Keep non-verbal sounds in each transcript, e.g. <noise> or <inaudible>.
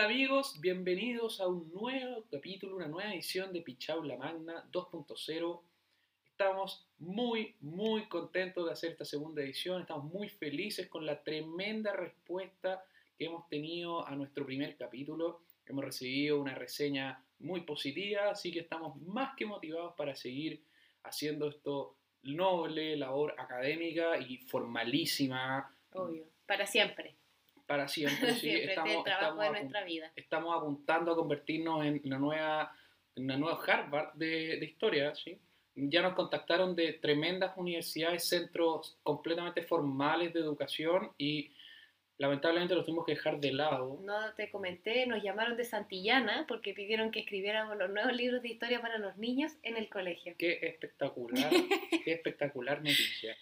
Amigos, bienvenidos a un nuevo capítulo, una nueva edición de Pichaula Magna 2.0. Estamos muy, muy contentos de hacer esta segunda edición, estamos muy felices con la tremenda respuesta que hemos tenido a nuestro primer capítulo. Hemos recibido una reseña muy positiva, así que estamos más que motivados para seguir haciendo esto noble, labor académica y formalísima. Obvio, para siempre. Para siempre, <laughs> sí. siempre, estamos, es el trabajo estamos de nuestra vida. estamos apuntando a convertirnos en la nueva, en la nueva Harvard de, de historia, ¿sí? Ya nos contactaron de tremendas universidades, centros completamente formales de educación y lamentablemente los tuvimos que dejar de lado. No te comenté, nos llamaron de Santillana porque pidieron que escribiéramos los nuevos libros de historia para los niños en el colegio. Qué espectacular, <laughs> qué espectacular noticia.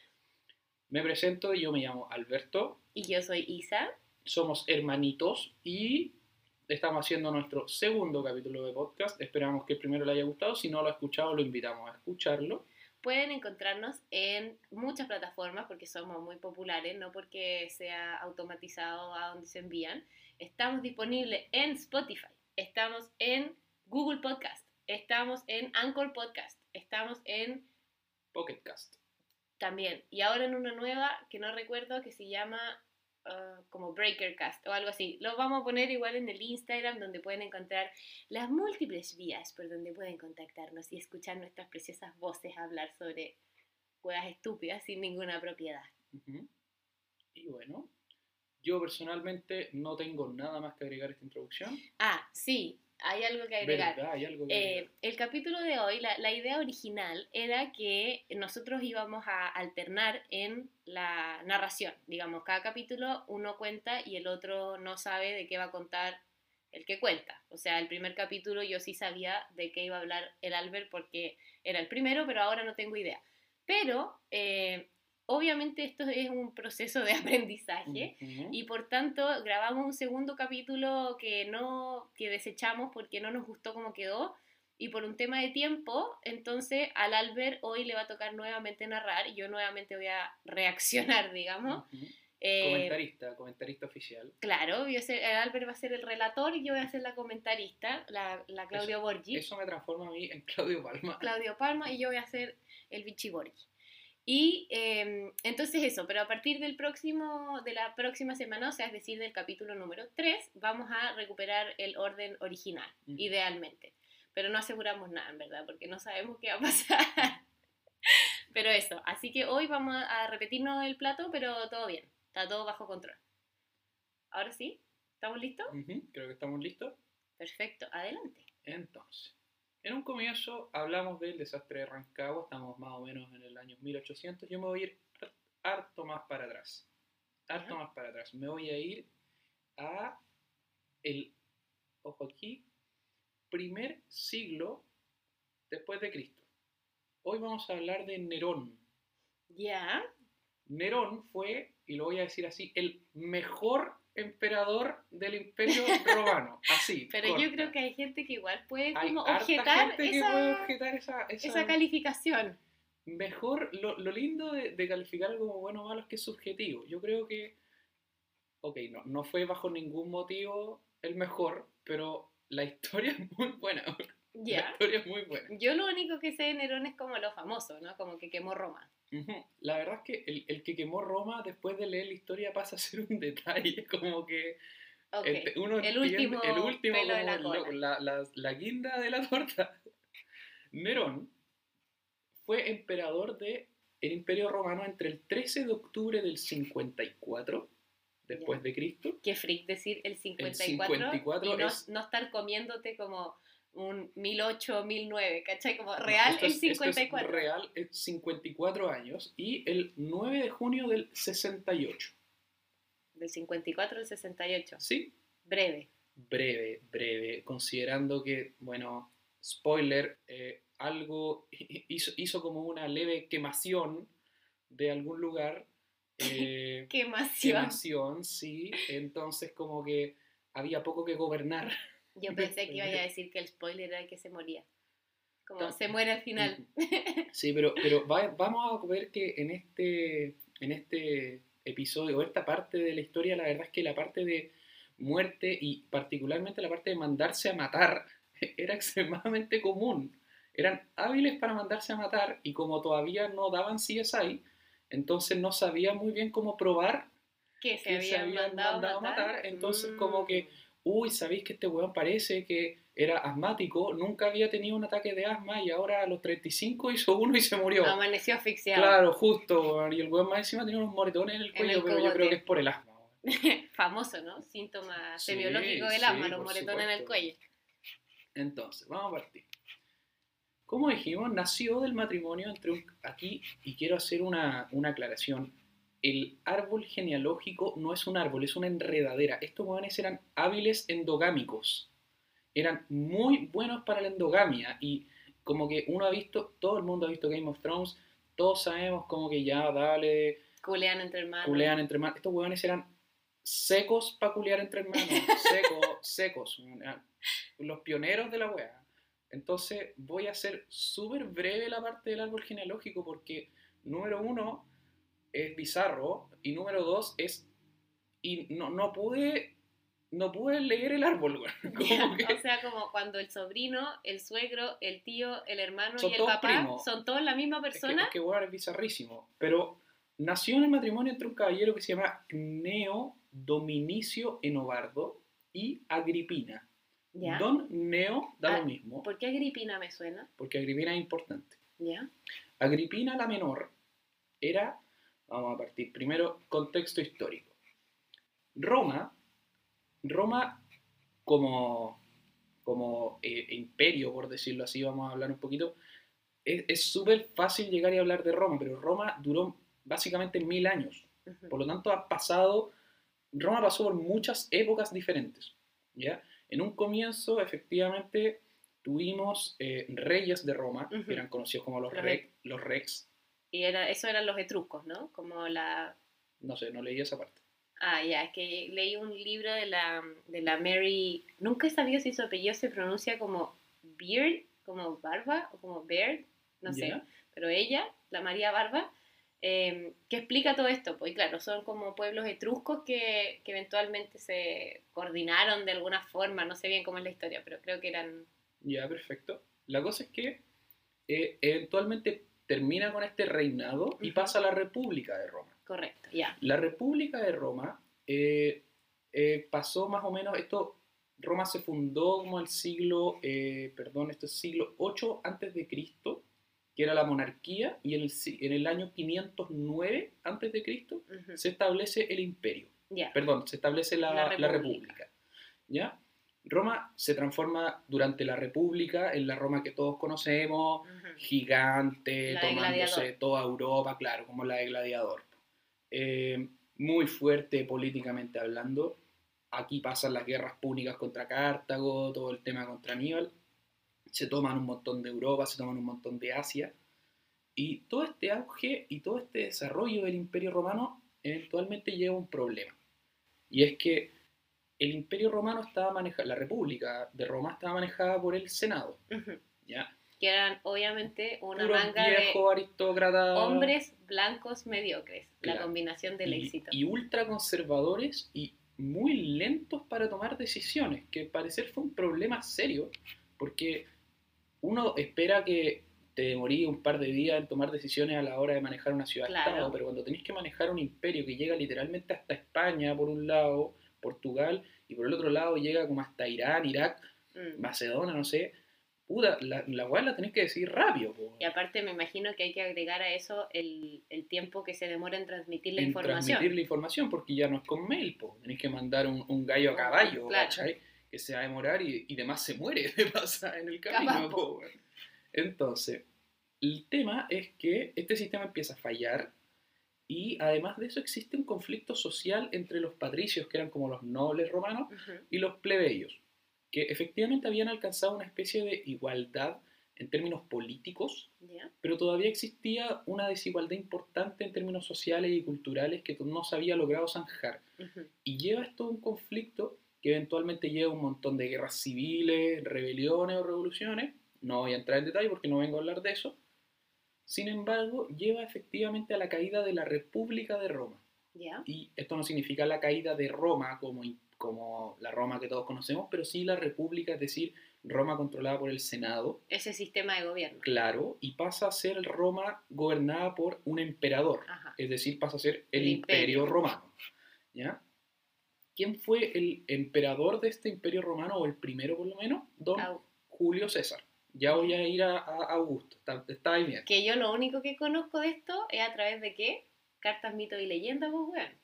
Me presento, yo me llamo Alberto, Y yo soy Isa. Somos hermanitos y estamos haciendo nuestro segundo capítulo de podcast. Esperamos que el primero le haya gustado. Si no lo ha escuchado, lo invitamos a escucharlo. Pueden encontrarnos en muchas plataformas porque somos muy populares, no porque sea automatizado a donde se envían. Estamos disponibles en Spotify, estamos en Google Podcast, estamos en Anchor Podcast, estamos en Pocket Cast. también, y ahora en una nueva que no recuerdo que se llama ah, como Breakercast o algo así. Lo vamos a poner igual en el Instagram donde pueden encontrar las múltiples vías por donde pueden contactarnos y escuchar nuestras preciosas voces hablar sobre huevas estúpidas sin ninguna propiedad. Y bueno, yo personalmente no tengo nada más que agregar a esta introducción. Ah, sí, hay algo que agregar. ¿Verdad? Hay algo que Eh, agregar. el capítulo de hoy, la, la idea original era que nosotros íbamos a alternar en la narración. Digamos, cada capítulo uno cuenta y el otro no sabe de qué va a contar el que cuenta. O sea, el primer capítulo yo sí sabía de qué iba a hablar el Albert porque era el primero, pero ahora no tengo idea. Pero, eh, obviamente esto es un proceso de <laughs> aprendizaje. Y por tanto grabamos un segundo capítulo que no que desechamos porque no nos gustó cómo quedó y por un tema de tiempo, entonces al Albert hoy le va a tocar nuevamente narrar y yo nuevamente voy a reaccionar, digamos. Eh, Comentarista, comentarista oficial. claro, yo sé- el Albert va a ser el relator y yo voy a ser la comentarista, la, la Claudio Borgi. Eso me transforma a mí en Claudio Palma. Claudio Palma y yo voy a ser el Vichy Borghi. Y eh, entonces eso, pero a partir del próximo, de la próxima semana, o sea, es decir, del capítulo número 3, vamos a recuperar el orden original, idealmente. Pero no aseguramos nada, en verdad, porque no sabemos qué va a pasar. <laughs> pero eso, así que hoy vamos a repetirnos el plato, pero todo bien, está todo bajo control. Ahora sí, ¿estamos listos? Creo que estamos listos. Perfecto, adelante. Entonces, en un comienzo hablamos del desastre de Rancagua, estamos más o menos en el año 1800, yo me voy a ir har- harto más para atrás, harto más para atrás, me voy a ir a el, ojo aquí, primer siglo después de Cristo. Hoy vamos a hablar de Nerón. Ya, Nerón fue, y lo voy a decir así, el mejor emperador del imperio <laughs> romano, así. pero yo creo que hay gente que igual puede Hay como harta objetar gente que esa... puede objetar esa, esa- esa calificación. mejor lo, lo lindo de, de calificar algo como bueno o malo es que es subjetivo yo creo que ok no no fue bajo ningún motivo el mejor pero la historia es muy buena la Ya. historia es muy buena Yo lo único que sé de Nerón es como lo famoso, ¿no? Como que quemó Roma. La verdad es que el, el que quemó Roma después de leer la historia pasa a ser un <laughs> detalle como que Ok. ente- uno El último el último pelo de la cola. la, la- la guinda de la <laughs> torta Nerón fue emperador de el Imperio Romano entre el 13 de octubre del 54 después Ya. de Cristo. Qué freak decir el 54, 54 y no, es- no estar comiéndote como un 1008, 1009, ¿cachai? Como real el es- es 54. real, es 54 años y el 9 de junio del 68. Del 54 al 68. ¿Sí? Breve. Breve, breve, considerando que, bueno, spoiler, eh, algo <laughs> hizo, hizo como una leve quemación de algún lugar. <laughs> eh, Quemación. quemación, sí, entonces como que había poco que gobernar. <laughs> Yo pensé que iba a decir que el spoiler era que se moría. Como se muere al final. Sí, pero, pero va- vamos a ver que en este, en este episodio, o esta parte de la historia, la verdad es que la parte de muerte y particularmente la parte de mandarse a matar <laughs> era extremadamente común. Eran hábiles para mandarse a matar y como todavía no daban CSI, entonces no sabían muy bien cómo probar Que se que habían, mandado, a matar. Entonces Mm. como que, uy, ¿sabéis que este weón parece que era asmático? Nunca había tenido un ataque de asma y ahora a los 35 hizo uno y se murió. Amaneció asfixiado. Claro, justo. Y el weón más encima tenía unos moretones en el En cuello, el pero yo creo que es por el asma. <laughs> Famoso, ¿no? Síntoma Sí, semiológico del sí, asma, los moretones en el cuello. Entonces, vamos a partir. Como dijimos, nació del matrimonio entre un... Aquí, y quiero hacer una, una aclaración, el árbol genealógico no es un árbol, es una enredadera. Estos jóvenes eran hábiles endogámicos. Eran muy buenos para la endogamia. Y como que uno ha visto, todo el mundo ha visto Game of Thrones, todos sabemos como que ya, dale, Culean entre hermanos. culean entre hermanos. Estos hueones eran secos para culear entre hermanos. <laughs> Secos, secos. Los pioneros de la wea. Entonces voy a hacer súper breve la parte del árbol genealógico porque número uno es bizarro y número dos es... Y no, no pude... No pude leer el árbol, <laughs> que- O sea, como cuando el sobrino, el suegro, el tío, el hermano Son y el papá primos. son todos la misma Es que, persona. es que es bizarrísimo. Pero nació en el matrimonio entre un caballero que se llama Neo Dominicio Enobardo y Agripina. ¿Ya? Don Neo da Ah, lo mismo, ¿Por qué Agripina me suena? porque Agripina es importante. ¿Ya? Agripina la menor era, vamos a partir primero, contexto histórico. Roma, Roma como, como eh, imperio, por decirlo así, vamos a hablar un poquito, es súper fácil llegar y hablar de Roma, pero Roma duró básicamente mil años. Por lo tanto, ha pasado, Roma pasó por muchas épocas diferentes. ¿ya? En un comienzo, efectivamente, tuvimos eh, reyes de Roma, que eran conocidos como los, Los re- los rex. Y era, eso eran los etruscos, ¿no? Como la... No sé, no leí esa parte. Ah, ya, es que leí un libro de la, de la Mary... Nunca he sabido si su apellido se pronuncia como Beard, como Barba, o como Beard, no sé. ¿Ya? Pero ella, la María Barba, eh, que explica todo esto. Pues claro, son como pueblos etruscos que, que eventualmente se coordinaron de alguna forma, no sé bien cómo es la historia, pero creo que eran... Ya, perfecto. La cosa es que eh, eventualmente termina con este reinado y pasa a la República de Roma. Correcto, ya. La República de Roma eh, eh, pasó más o menos, esto, Roma se fundó como el siglo, eh, perdón, esto es siglo 8 antes de Cristo, que era la monarquía, y en el, si- en el año 509 antes de Cristo se establece el imperio, Ya. perdón, se establece la, La la República. República. ¿Ya? Roma se transforma durante la República en la Roma que todos conocemos, gigante, La tomándose toda Europa, claro, como la de Gladiador. Eh, muy fuerte políticamente hablando. Aquí pasan las guerras púnicas contra Cartago, todo el tema contra Aníbal. Se toman un montón de Europa, se toman un montón de Asia. Y todo este auge y todo este desarrollo del Imperio Romano eventualmente lleva a un problema. Y es que el Imperio Romano estaba manejado, la República de Roma estaba manejada por el Senado. ¿ya? Que eran obviamente una Puros manga de viejos aristócratas. hombres blancos mediocres. La combinación del y, éxito. y ultraconservadores y muy lentos para tomar decisiones, que al parecer fue un problema serio, porque uno espera que te demorí un par de días en tomar decisiones a la hora de manejar una ciudad-estado, Claro. pero cuando tenés que manejar un imperio que llega literalmente hasta España por un lado, Portugal, y por el otro lado llega como hasta Irán, Irak, Mm. Macedonia, no sé, puta, la, la la tenés que decir rápido. po. Y aparte me imagino que hay que agregar a eso el, el tiempo que se demora en transmitir la en información. transmitir la información, porque ya no es con mail, po. tenés que mandar un, un gallo a caballo, Claro. ¿cachai? Que se va a demorar y, y demás se muere <laughs> de pasar en el Capaz, camino. po, weón. Entonces, el tema es que este sistema empieza a fallar y además de eso existe un conflicto social entre los patricios, que eran como los nobles romanos, Ujú. y los plebeyos, que efectivamente habían alcanzado una especie de igualdad en términos políticos, ¿Ya? pero todavía existía una desigualdad importante en términos sociales y culturales que no se había logrado zanjar. Ujú. Y lleva esto a un conflicto que eventualmente lleva a un montón de guerras civiles, rebeliones o revoluciones. No voy a entrar en detalle porque no vengo a hablar de eso. Sin embargo, lleva efectivamente a la caída de la República de Roma. Ya. Y esto no significa la caída de Roma como, como la Roma que todos conocemos, pero sí la república, es decir, Roma controlada por el Senado. Ese sistema de gobierno. Claro, y pasa a ser Roma gobernada por un emperador, Ajá. es decir, pasa a ser el, El imperio. imperio. romano. ¿Ya? ¿Quién fue el emperador de este imperio romano, o el primero por lo menos? Don Au. Julio César. Ya voy a ir a, a Augusto, está, está ahí bien. Que yo lo único que conozco de esto es a través de qué? Cartas, mitos y leyendas, pues weón.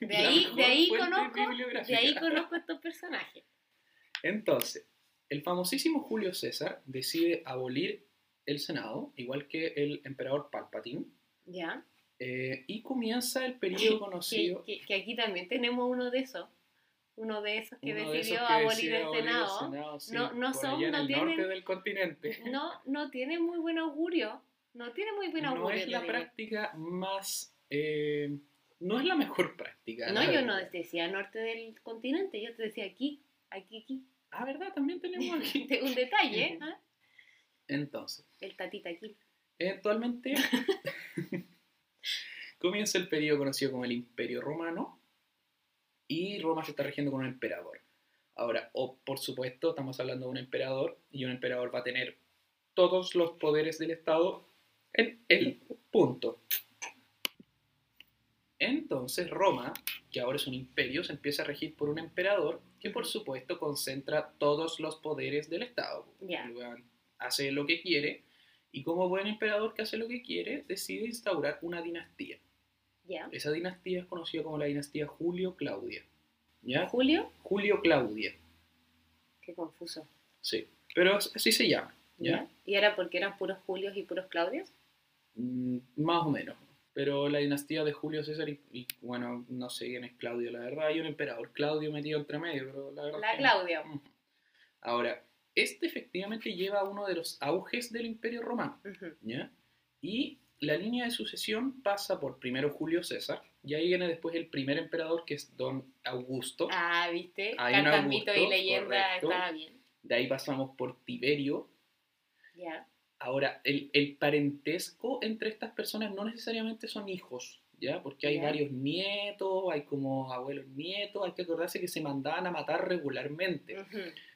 De <laughs> ahí, de ahí conozco, de ahí conozco estos personajes. Entonces, el famosísimo Julio César decide abolir el Senado, igual que el emperador Palpatine, Ya. eh, y comienza el <laughs> periodo conocido. Que, que- que aquí también tenemos uno de esos. Uno de esos que uno decidió que abolir el Senado. Senado, sí, No- no son- no tienen- del continente. <laughs> No, no tiene muy buen augurio. No tiene muy buen augurio. No es la práctica más. eh, no es la mejor práctica. No, yo no te decía norte del continente, yo te decía aquí, aquí, aquí. Ah, ¿verdad? También tenemos <laughs> aquí. Un detalle, ¿eh? <laughs> Entonces, El tatita aquí. eventualmente comienza el periodo conocido como el Imperio Romano y Roma se está regiendo con un emperador. Ahora, o por supuesto, estamos hablando de un emperador y un emperador va a tener todos los poderes del Estado en el punto. Entonces Roma, que ahora es un imperio, se empieza a regir por un emperador que por supuesto concentra todos los poderes del Estado. Weón hace lo que quiere y como buen emperador que hace lo que quiere, decide instaurar una dinastía. Esa dinastía es conocida como la dinastía Julio-Claudia. ¿Ya? Julio, Julio-Claudia. qué confuso. Sí. Pero así se llama. ¿ya? ¿Y era porque eran puros Julios y puros Claudios? Mm, más o menos. Pero la dinastía de Julio César y, y, bueno, no sé quién es Claudio, la verdad. Hay un emperador Claudio metido entre medio, pero la verdad. La es que- Claudia. Ujú. Ahora, este efectivamente lleva a uno de los auges del imperio romano. ¿ya? Y la línea de sucesión pasa por primero Julio César, y ahí viene después el primer emperador que es Don Augusto. Ah, ¿viste? Hay un y Augusto, leyendas correcto. estaba bien. De ahí pasamos por Tiberio. Ya. Ahora, el, el parentesco entre estas personas no necesariamente son hijos, ¿ya? Porque hay varios nietos, hay como abuelos nietos, hay que acordarse que se mandaban a matar regularmente.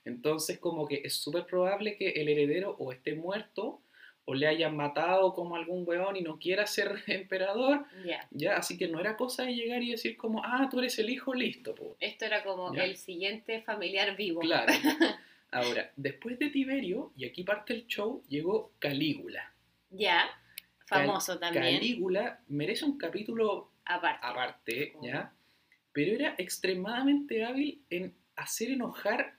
Entonces, como que es súper probable que el heredero o esté muerto o le hayan matado como algún weón y no quiera ser <laughs> emperador, Ya. ¿ya? Así que no era cosa de llegar y decir como, ah, tú eres el hijo, listo, po. Esto era como Ya. el siguiente familiar vivo. Claro. <laughs> Ahora, después de Tiberio, y aquí parte el show, llegó Calígula. Ya. Famoso también. Calígula merece un capítulo aparte. aparte. ¿ya? Pero era extremadamente hábil en hacer enojar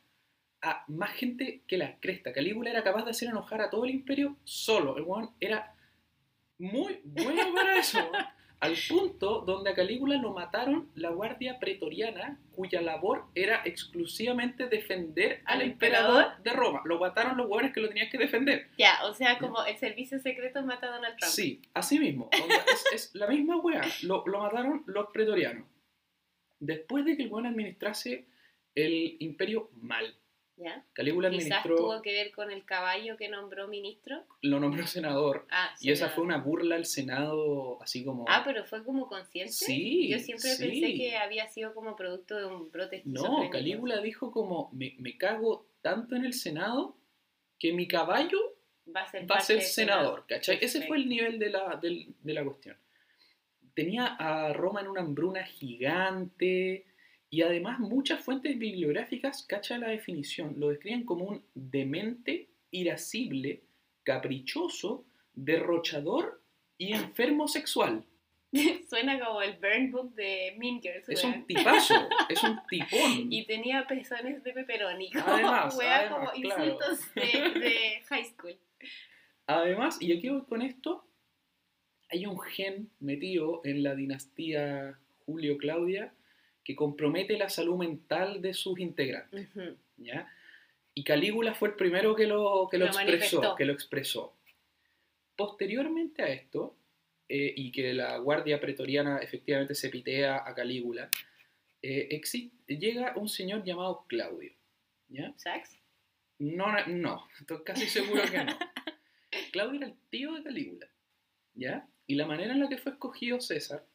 a más gente que la cresta. Calígula era capaz de hacer enojar a todo el imperio solo. El weón era muy bueno para eso. Al punto donde a Calígula lo mataron la guardia pretoriana, cuya labor era exclusivamente defender al, ¿Al emperador? emperador? de Roma. Lo mataron los hueones que lo tenían que defender. Ya, o sea, como el servicio secreto mata a Donald Trump. Sí, así mismo. Es, es la misma wea. Lo, lo mataron los pretorianos. Después de que el weón administrase el imperio mal. ¿Ya? Calígula Quizás administró, tuvo que ver con el caballo que nombró ministro. lo nombró senador. Ah, Y esa fue una burla al Senado, así como... Ah, pero fue como consciente. Sí, Yo siempre sí. pensé que había sido como producto de un brote No. Calígula dijo como, me, me cago tanto en el Senado que mi caballo va a ser, va a parte ser del senador, ¿cachai? Ese fue el nivel de la, del- de la cuestión. Tenía a Roma en una hambruna gigante y además muchas fuentes bibliográficas, cacha la definición, lo describen como un demente, irascible, caprichoso, derrochador y enfermo sexual. <laughs> Suena como el burn book de Mean Girls. Es un tipazo, es un <laughs> tipón. Y tenía pezones de pepperoni. <laughs> Como, Además, además, como claro. insultos de, de high school. Además, y aquí voy con esto, hay un gen metido en la dinastía Julio-Claudia que compromete la salud mental de sus integrantes. ¿ya? Y Calígula fue el primero que lo, que lo, Lo expresó, manifestó. que lo expresó. Posteriormente a esto, eh, y que la guardia pretoriana efectivamente se pitea a Calígula, eh, llega un señor llamado Claudio, ¿ya? ¿Sax? No, no, no, estoy casi seguro que no. <laughs> Claudio era el tío de Calígula, ¿ya? Y la manera en la que fue escogido César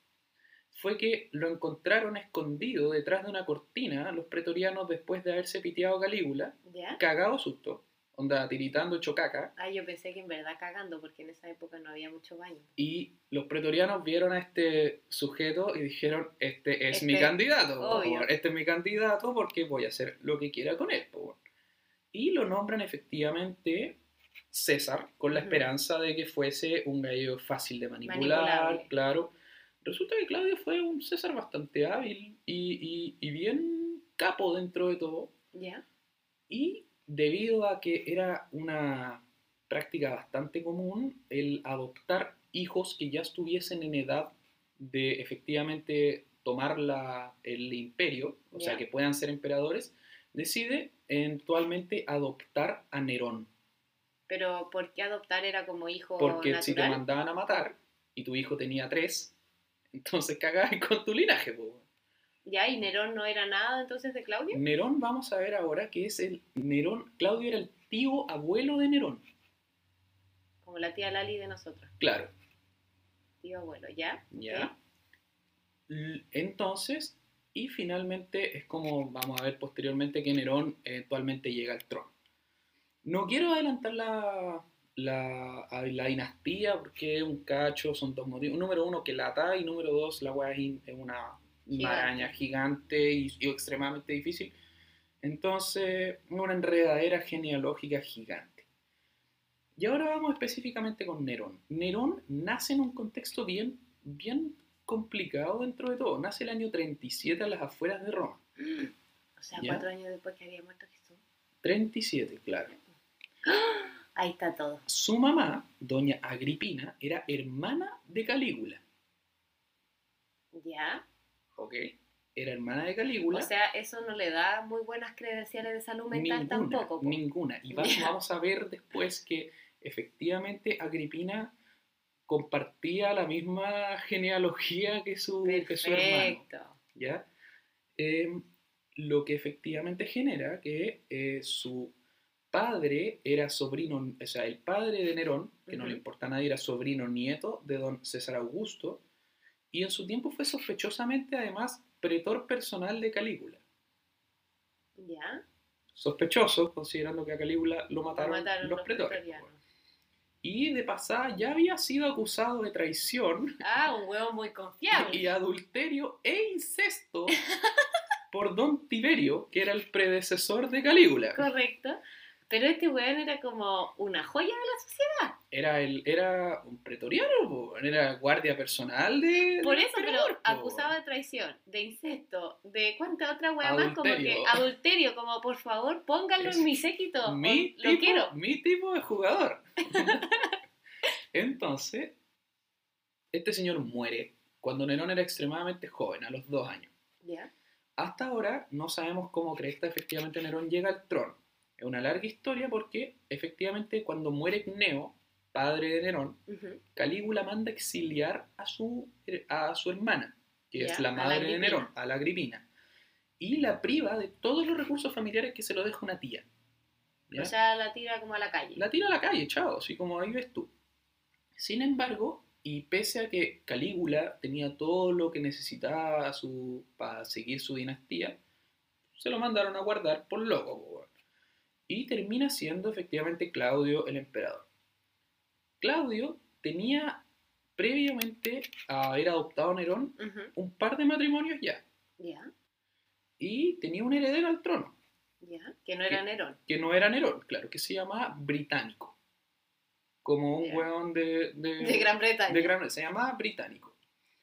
fue que lo encontraron escondido detrás de una cortina los pretorianos después de haberse piteado Calígula, ¿Ya? cagado susto, onda tiritando hecho caca, Ah, yo pensé que en verdad cagando, porque en esa época no había mucho baño. y los pretorianos vieron a este sujeto y dijeron, este es mi Este, candidato, obvio. weón. este es mi candidato porque voy a hacer lo que quiera con él. po, weón". Y lo nombran efectivamente César, con la Ujú. esperanza de que fuese un gallo fácil de manipular, claro. Resulta que Claudio fue un César bastante hábil y, y- y bien capo dentro de todo. ¿Ya? Y debido a que era una práctica bastante común el adoptar hijos que ya estuviesen en edad de efectivamente tomar la- el imperio, o sea, que puedan ser emperadores, decide eventualmente adoptar a Nerón. Pero ¿por qué adoptar era como hijo Porque si te mandaban a matar y tu hijo tenía tres, entonces cagabas <laughs> con tu linaje. po. ¿Ya? ¿Y Nerón no era nada entonces de Claudio? Nerón, vamos a ver ahora que es el Nerón. Claudio era el tío abuelo de Nerón. Como la tía Lali de nosotros. Claro, Tío abuelo, ¿ya? ¿ya? Entonces, y finalmente es como vamos a ver posteriormente que Nerón eventualmente llega al trono. No quiero adelantar la, la, la dinastía porque es un cacho, son dos motivos. Número uno, que lata, y número dos, la weá es una Gigante. maraña gigante y, y extremadamente difícil. Entonces, una enredadera genealógica gigante. Y ahora vamos específicamente con Nerón. Nerón nace en un contexto bien, bien complicado dentro de todo. Nace el año 37 a las afueras de Roma. <gasps> O sea, ¿Ya? cuatro años después que había muerto Jesús. 37, claro. <gasps> <gasps> Ahí está todo. Su mamá, doña Agripina, era hermana de Calígula. ¿Ya? ¿Ok? Era hermana de Calígula. O sea, eso no le da muy buenas credenciales de salud mental ninguna, tampoco. po. ninguna. Y vamos a ver después que efectivamente Agripina compartía la misma genealogía que su, que su hermano. Perfecto. ¿ya? Em, lo que efectivamente genera que eh, su padre era sobrino, o sea, el padre de Nerón, que no le importa a nadie, era sobrino nieto de don César Augusto, y en su tiempo fue sospechosamente además pretor personal de Calígula. ¿Ya? Sospechoso, considerando que a Calígula lo Lo mataron, mataron los los pretores. Y de pasada ya había sido acusado de traición Ah, un huevo muy confiable. y adulterio e incesto <laughs> por don Tiberio, que era el predecesor de Calígula. Correcto. Pero este weón era como una joya de la sociedad. Era, el, era un pretoriano, po, era guardia personal de. Por eso, pero po. acusado de traición, de incesto, de cuánta otra wea más, como que Adulterio. como por favor pónganlo Es en mi séquito. Mi o- lo quiero. mi tipo de jugador. <laughs> Entonces, este señor muere cuando Nerón era extremadamente joven, a los dos años. ¿Ya? Hasta ahora no sabemos cómo cresta efectivamente Nerón llega al trono. Es una larga historia porque efectivamente cuando muere Cneo, padre de Nerón. Calígula manda exiliar a su, a su hermana, que es la madre de. Nerón, a la Agripina, y la priva de todos los recursos familiares que se lo deja una tía. ¿ya? O sea, la tira como a la calle. la tira a la calle, chao, así como ahí ves tú. Sin embargo, y pese a que Calígula tenía todo lo que necesitaba su, para seguir su dinastía, se lo mandaron a guardar por loco. Y termina siendo efectivamente Claudio el emperador. Claudio tenía previamente a haber adoptado a Nerón un par de matrimonios ya, Ya, y tenía un heredero al trono. ya. Que no era. Nerón. que no era Nerón, claro, que se llamaba Británico. Como un Ya. weón de, de, De Gran Bretaña. de Gran- Se llamaba Británico.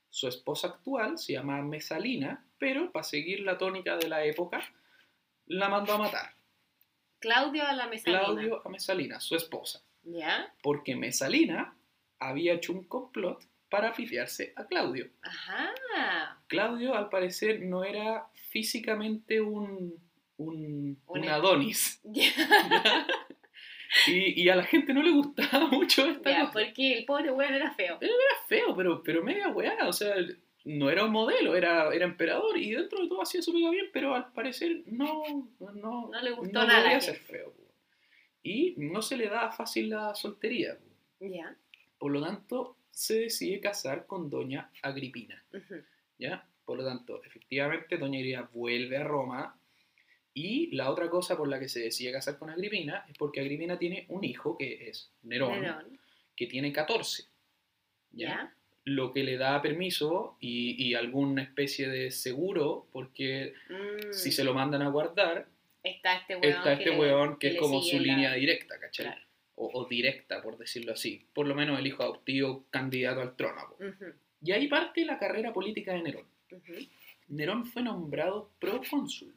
Su esposa actual se llama Mesalina, pero para seguir la tónica de la época, la mandó a matar. Claudio a la mesalina. Claudio a Mesalina, su esposa. Ya. Porque Mesalina había hecho un complot para pitearse a Claudio. Ajá. Claudio, al parecer, no era físicamente un, un, Un- un Adonis. Ya. <laughs> ¿ya? Y, y a la gente no le gustaba <laughs> mucho esta Ya, cosa. porque el pobre weón era feo. Era feo, pero, pero media weá, o sea, no era un modelo, era, era emperador y dentro de todo hacía su pega bien, pero al parecer no, no, No le gustó no nada ser feo. Y no se le daba fácil la soltería. Ya. Por lo tanto, se decide casar con doña Agripina. ¿Ya? Por lo tanto, efectivamente, Doña Iria vuelve a Roma. Y la otra cosa por la que se decide casar con Agripina es porque Agripina tiene un hijo que es Nerón, Nerón. que tiene 14. ¿ya? ¿Ya? Lo que le da permiso y, y alguna especie de seguro, porque Mm, si se lo mandan a guardar, Está este hueón está este le- hueón que, es le como su la- línea directa, ¿cachai? Claro. O, o directa, por decirlo así. Por lo menos el hijo adoptivo candidato al trono. po. Ujú, Y ahí parte la carrera política de Nerón. ujú. Nerón fue nombrado procónsul,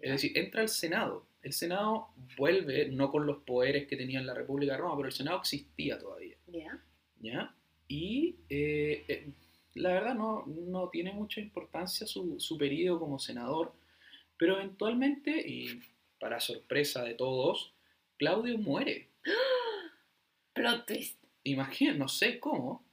es Ya. decir, entra al Senado. El Senado vuelve, no con los poderes que tenía en la República de Roma, pero el Senado existía todavía. Ya. ¿ya? Y eh, eh, la verdad no, no tiene mucha importancia su, su periodo como senador, pero eventualmente, y para sorpresa de todos, Claudio muere. <gasps> Plot twist. Imaginen, no sé cómo.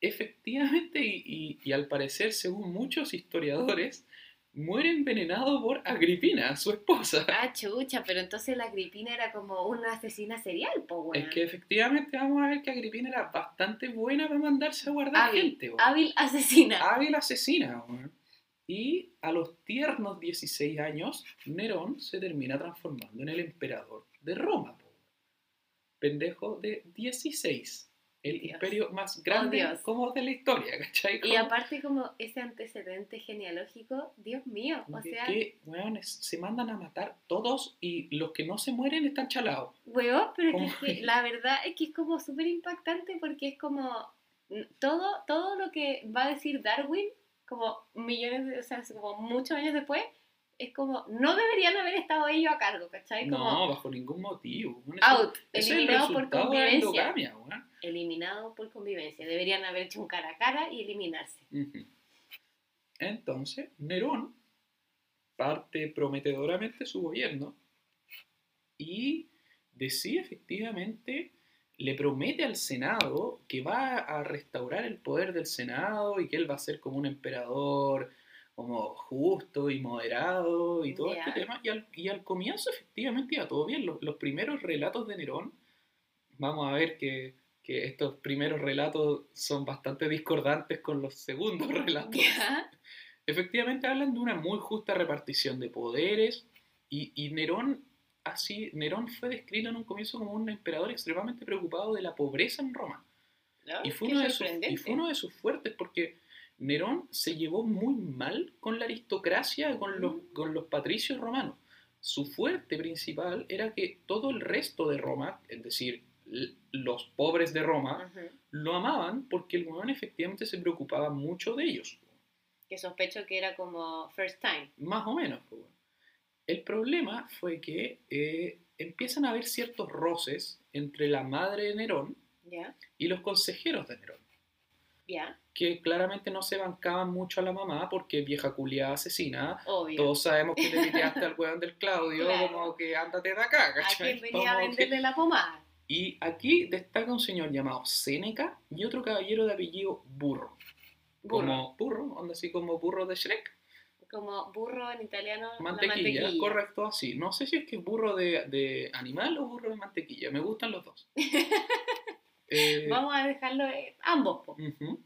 Efectivamente, y, y- y al parecer, según muchos historiadores, muere envenenado por Agripina, su esposa. <laughs> Ah, chucha, pero entonces la Agripina era como una asesina serial, po, weón. Es que efectivamente vamos a ver que Agripina era bastante buena para mandarse a guardar hábil, gente. weón. hábil asesina. hábil asesina. weón. Y a los tiernos 16 años, Nerón se termina transformando en el emperador de Roma. po. Pendejo de 16. El Dios. imperio más grande Dios. como de la historia, ¿cachai? Y aparte como ese antecedente genealógico, Dios mío, o de sea, que, weón, se mandan a matar todos y los que no se mueren están chalados. weón, pero es que la verdad es que es como súper impactante porque es como todo, todo lo que va a decir Darwin, como millones de, o sea, como muchos años después, es como, no deberían haber estado ellos a cargo, ¿cachai? Como No, bajo ningún motivo. out, ese es el eliminado por convivencia. Endogamia, weón. Eliminado por convivencia. Deberían haber hecho un cara a cara y eliminarse. Entonces, Nerón parte prometedoramente su gobierno y decide efectivamente, le promete al Senado que va a restaurar el poder del Senado y que él va a ser como un emperador como justo y moderado y todo este tema. Y al, y al comienzo efectivamente iba todo bien. Los, los primeros relatos de Nerón, vamos a ver que, que estos primeros relatos son bastante discordantes con los segundos <laughs> relatos. Efectivamente hablan de una muy justa repartición de poderes y, y Nerón, así, Nerón fue descrito en un comienzo como un emperador extremadamente preocupado de la pobreza en Roma. ¿No? Y fue, uno de sus, sorprendente. y fue uno de sus fuertes porque Nerón se llevó muy mal con la aristocracia, con los, Mm. con los patricios romanos. Su fuerte principal era que todo el resto de Roma, es decir, los pobres de Roma, Ujú. lo amaban porque el weón efectivamente se preocupaba mucho de ellos. Que sospecho que era como first time. Más o menos. pues. El problema fue que eh, empiezan a haber ciertos roces entre la madre de Nerón ¿Ya? y los consejeros de Nerón, ¿Ya? que claramente no se bancaban mucho a la mamá porque vieja culiada asesina. Obvio. Todos sabemos que le <laughs> piteaste al weón del Claudio, Claro. como que ándate de acá, ¿A ¿cachai? quién venía a Como que- venderle la pomada? Y aquí destaca un señor llamado Séneca y otro caballero de apellido Burro. Burro. Como burro, onda así como burro de Shrek. Como burro en italiano, la Mantequilla, mantequilla. correcto, así. No sé si es que es burro de, de animal o burro de mantequilla. Me gustan los dos. <laughs> Eh, Vamos a dejarlo eh, ambos. ujú.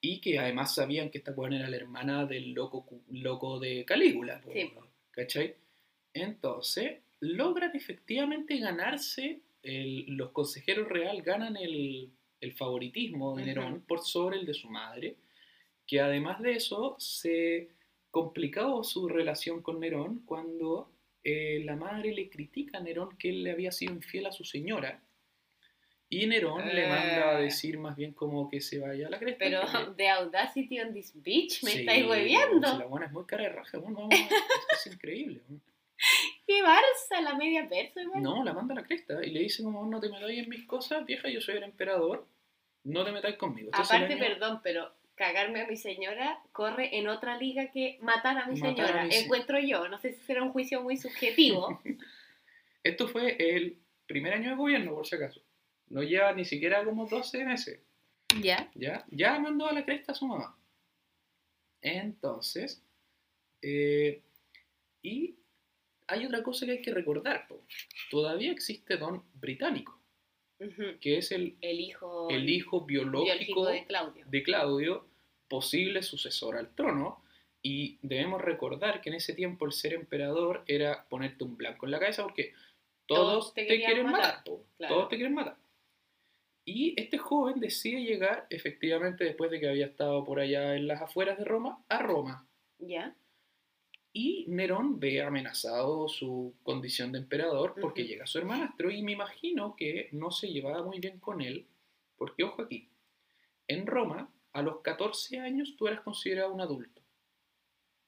Y que además sabían que esta weón era la hermana del loco, loco de Calígula. po, Sí. ¿Cachai? Entonces, logran efectivamente ganarse, el- los consejeros real ganan el, el favoritismo de. Nerón por sobre el de su madre, que además de eso se complicó su relación con Nerón cuando eh, la madre le critica a Nerón que él le había sido infiel a su señora. Y Nerón le manda a decir más bien como que se vaya a la cresta. Pero que- <laughs> de Audacity on this bitch, me Sí, estáis si hueveando. La buena es muy cara de raja, bueno, vamos, es, es increíble. <laughs> ¡Qué Barça! La media persa, igual. No, la manda a la cresta y le dice como no te metáis en mis cosas, vieja, yo soy el emperador, no te metáis conmigo. Este Aparte, año- perdón, pero cagarme a mi señora corre en otra liga que matar a mi Matar a señora. se- Encuentro yo. No sé si será un juicio muy subjetivo. <laughs> Esto fue el primer año de gobierno, por si acaso. No lleva ni siquiera como 12 meses. ¿Ya? ¿Ya? Ya mandó a la cresta a su mamá. Entonces, eh, y hay otra cosa que hay que recordar. po. Todavía existe Don Británico, que es el, El hijo, el hijo biológico biológico de Claudio. de Claudio, posible sucesor al trono. Y debemos recordar que en ese tiempo el ser emperador era ponerte un blanco en la cabeza porque todos, Todos te quieren matar, matar. po. claro. Todos te quieren matar. Y este joven decide llegar, efectivamente, después de que había estado por allá en las afueras de Roma, a Roma. ¿Ya? Y Nerón ve amenazado su condición de emperador porque llega su hermanastro y me imagino que no se llevaba muy bien con él, porque ojo aquí, en Roma a los 14 años tú eras considerado un adulto,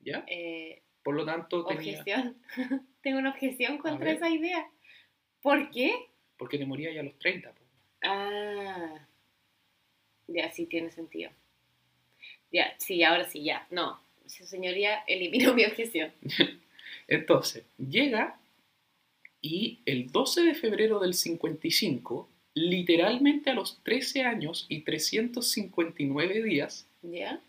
¿ya? Eh, Por lo tanto tenía, objeción. <laughs> Tengo una objeción contra esa idea. ¿Por qué? porque te moría ya a los 30. po. Ah, ya sí tiene sentido. Ya, sí, ahora sí, ya. No, su señoría eliminó mi objeción. <laughs> Entonces, llega y el 12 de febrero del 55, literalmente a los 13 años y 359 días, ¿Ya?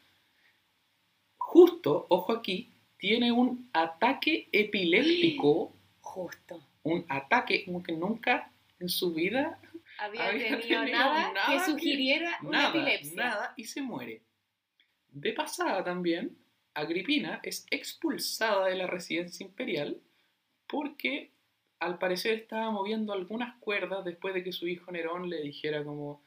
justo, ojo aquí, tiene un ataque epiléptico, <gasps> Justo. un ataque como que nunca en su vida, <laughs> Había, Había tenido, tenido nada, nada que que- sugiriera una nada, epilepsia. nada, y se muere. De pasada también, Agripina es expulsada de la residencia imperial porque al parecer estaba moviendo algunas cuerdas después de que su hijo Nerón le dijera como,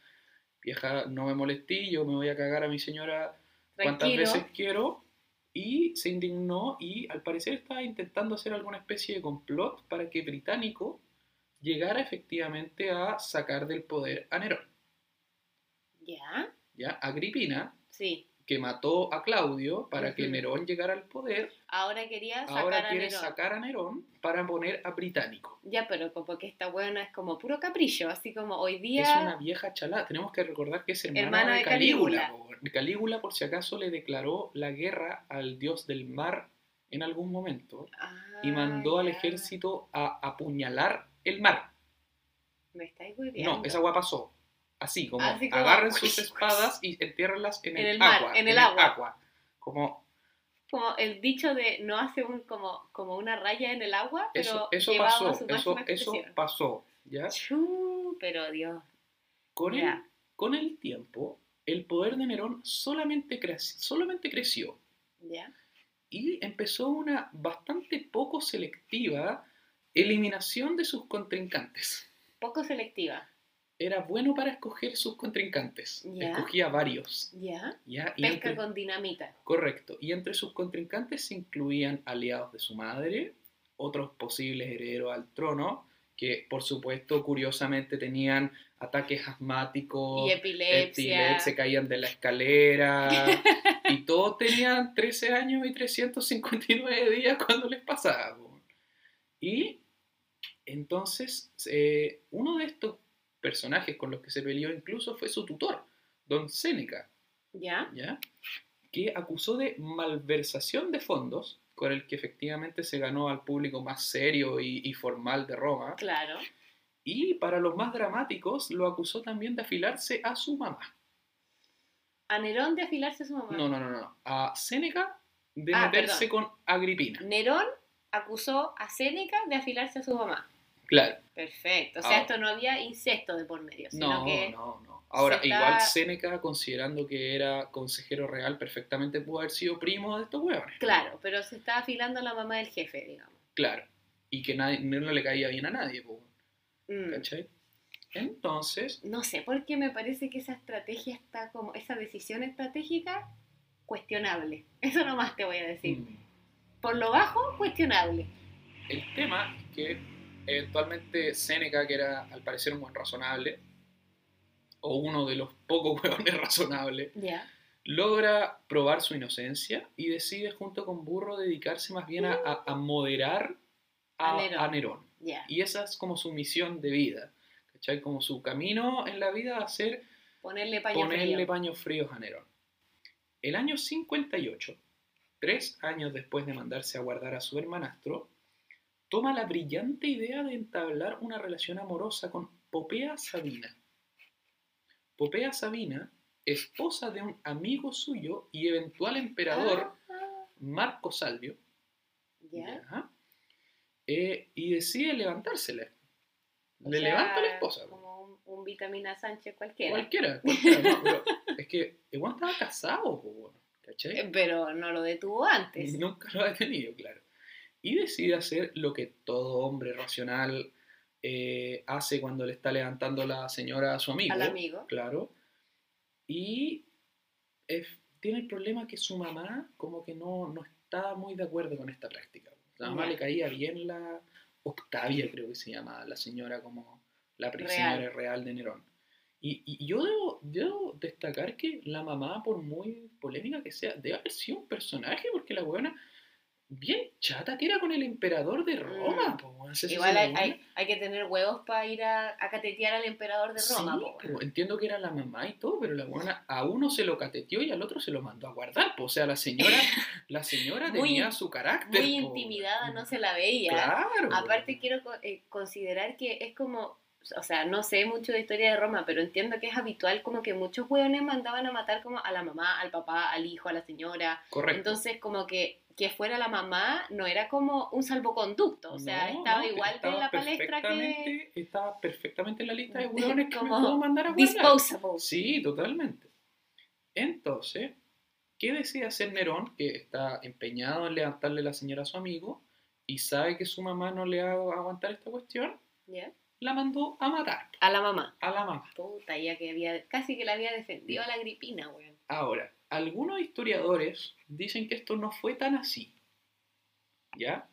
vieja, no me molestí, yo me voy a cagar a mi señora cuantas Tranquilo. veces quiero y se indignó y al parecer estaba intentando hacer alguna especie de complot para que Británico llegara efectivamente a sacar del poder a Nerón. ¿Ya? ¿ya? Agripina, Sí. Que mató a Claudio para que. Nerón llegara al poder, Ahora quería sacar ahora a quiere Nerón. sacar a Nerón para poner a Británico. Ya, pero como que esta buena es como puro capricho, así como hoy día... Es una vieja chalada. Tenemos que recordar que es hermana, Hermana de de Calígula. Calígula. po. Calígula, por si acaso, le declaró la guerra al dios del mar en algún momento y mandó Ah, al ya. ejército a apuñalar el mar. Me estáis. No, esa agua pasó. Así, como, Así como- agarren <laughs> sus espadas y entiérrenlas en, En el, el mar, agua. en el agua. agua. Como Como el dicho de no hace un como, como una raya en el agua, pero eso, pasó, a su eso, eso pasó, ¿ya? Pero Dios. Con el, con el tiempo, el poder de Nerón solamente, creci- solamente creció ¿Ya? y empezó una bastante poco selectiva eliminación de sus contrincantes. Poco selectiva. Era bueno para escoger sus contrincantes. Ya. Escogía varios. ¿Ya? ¿ya? Y Pesca entre- con dinamita. Correcto. Y entre sus contrincantes se incluían aliados de su madre, otros posibles herederos al trono, que por supuesto, curiosamente, tenían ataques asmáticos, Y epilepsia. Epilep, se caían de la escalera <laughs> y todos tenían 13 años y 359 días cuando les pasaba. Y entonces eh, uno de estos personajes con los que se peleó incluso fue su tutor, don Séneca, ¿Ya? ¿ya? que acusó de malversación de fondos, con el que efectivamente se ganó al público más serio y, y formal de Roma, Claro. y para los más dramáticos lo acusó también de afilarse a su mamá. A Nerón de afilarse a su mamá. No, no, no, no. A Séneca de Ah, meterse con Agripina. Nerón acusó a Séneca de afilarse a su mamá. Claro. Perfecto. O sea, Ah. esto no había incesto de por medio, sino No, que no, no. Ahora, se está- igual Séneca, considerando que era consejero real, perfectamente pudo haber sido primo de estos huevones. Claro, pero se está afilando a la mamá del jefe, digamos. Claro. Y que nadie, no le caía bien a nadie, Mm. ¿cachai? Entonces, No sé, porque me parece que esa estrategia está como, esa decisión estratégica, cuestionable. <laughs> Eso nomás te voy a decir. mm, Por lo bajo, cuestionable. el tema es que eventualmente Séneca, que era al parecer un buen razonable, o uno de los pocos <laughs> huevones razonables, Ya. logra probar su inocencia y decide junto con Burro dedicarse más bien a, a- a moderar a, A Nerón. a Nerón. Ya. Y esa es como su misión de vida. ¿cachai? Como su camino en la vida va a ser Ponerle paño ponerle frío. paños fríos a Nerón. El año 58, tres años después de mandarse a guardar a su hermanastro, toma la brillante idea de entablar una relación amorosa con Popea Sabina. Popea Sabina, esposa de un amigo suyo y eventual emperador Ah, Marco Salvio, ya. ¿ya? Eh, y decide levantársela. O Le sea, levanta a la esposa. Como un, un vitamina Sánchez cualquiera. Cualquiera, cualquiera, no, pero <laughs> es que igual estaba casado, ¿cachai? Eh, Pero no lo detuvo antes. Nunca lo ha tenido, claro. Y decide hacer lo que todo hombre racional eh, hace cuando le está levantando la señora a su amigo. Al amigo. Claro. Y tiene el problema que su mamá como que no, no está muy de acuerdo con esta práctica. La mamá le caía bien la Octavia, creo que se llama, la señora como la prisionera real, de Nerón. Y, y yo debo, debo destacar que la mamá, por muy polémica que sea, debe haber sido un personaje, porque la buena bien chata que era con el emperador de Roma. Mm. po, weón. ¿Se- se- Igual hay, que tener huevos para ir a, a catetear al emperador de Roma. Sí, pero entiendo que era la mamá y todo, pero la buena a uno se lo cateteó y al otro se lo mandó a guardar. po. O sea, la señora, <laughs> la señora Muy- tenía su carácter. Muy po. intimidada no se la veía. Claro. Aparte quiero eh, considerar que es como, o sea, no sé mucho de historia de Roma, pero entiendo que es habitual como que muchos hueones mandaban a matar como a la mamá, al papá, al hijo, a la señora. Correcto. Entonces como que que fuera la mamá no era como un salvoconducto, o sea, No, estaba no, igual estaba la palestra que Estaba perfectamente en la lista de <laughs> hueones que me puedo mandar a guardar. disposable. Sí, totalmente. Entonces, ¿qué decide hacer Nerón? Que está empeñado en levantarle la señora a su amigo y sabe que su mamá no le va a aguantar esta cuestión, ¿Ya? La mandó a matar A la mamá. a la mamá. Puta, ya que había, casi que la había defendido a la gripina, weón. Ahora, algunos historiadores dicen que esto no fue tan así, ¿ya?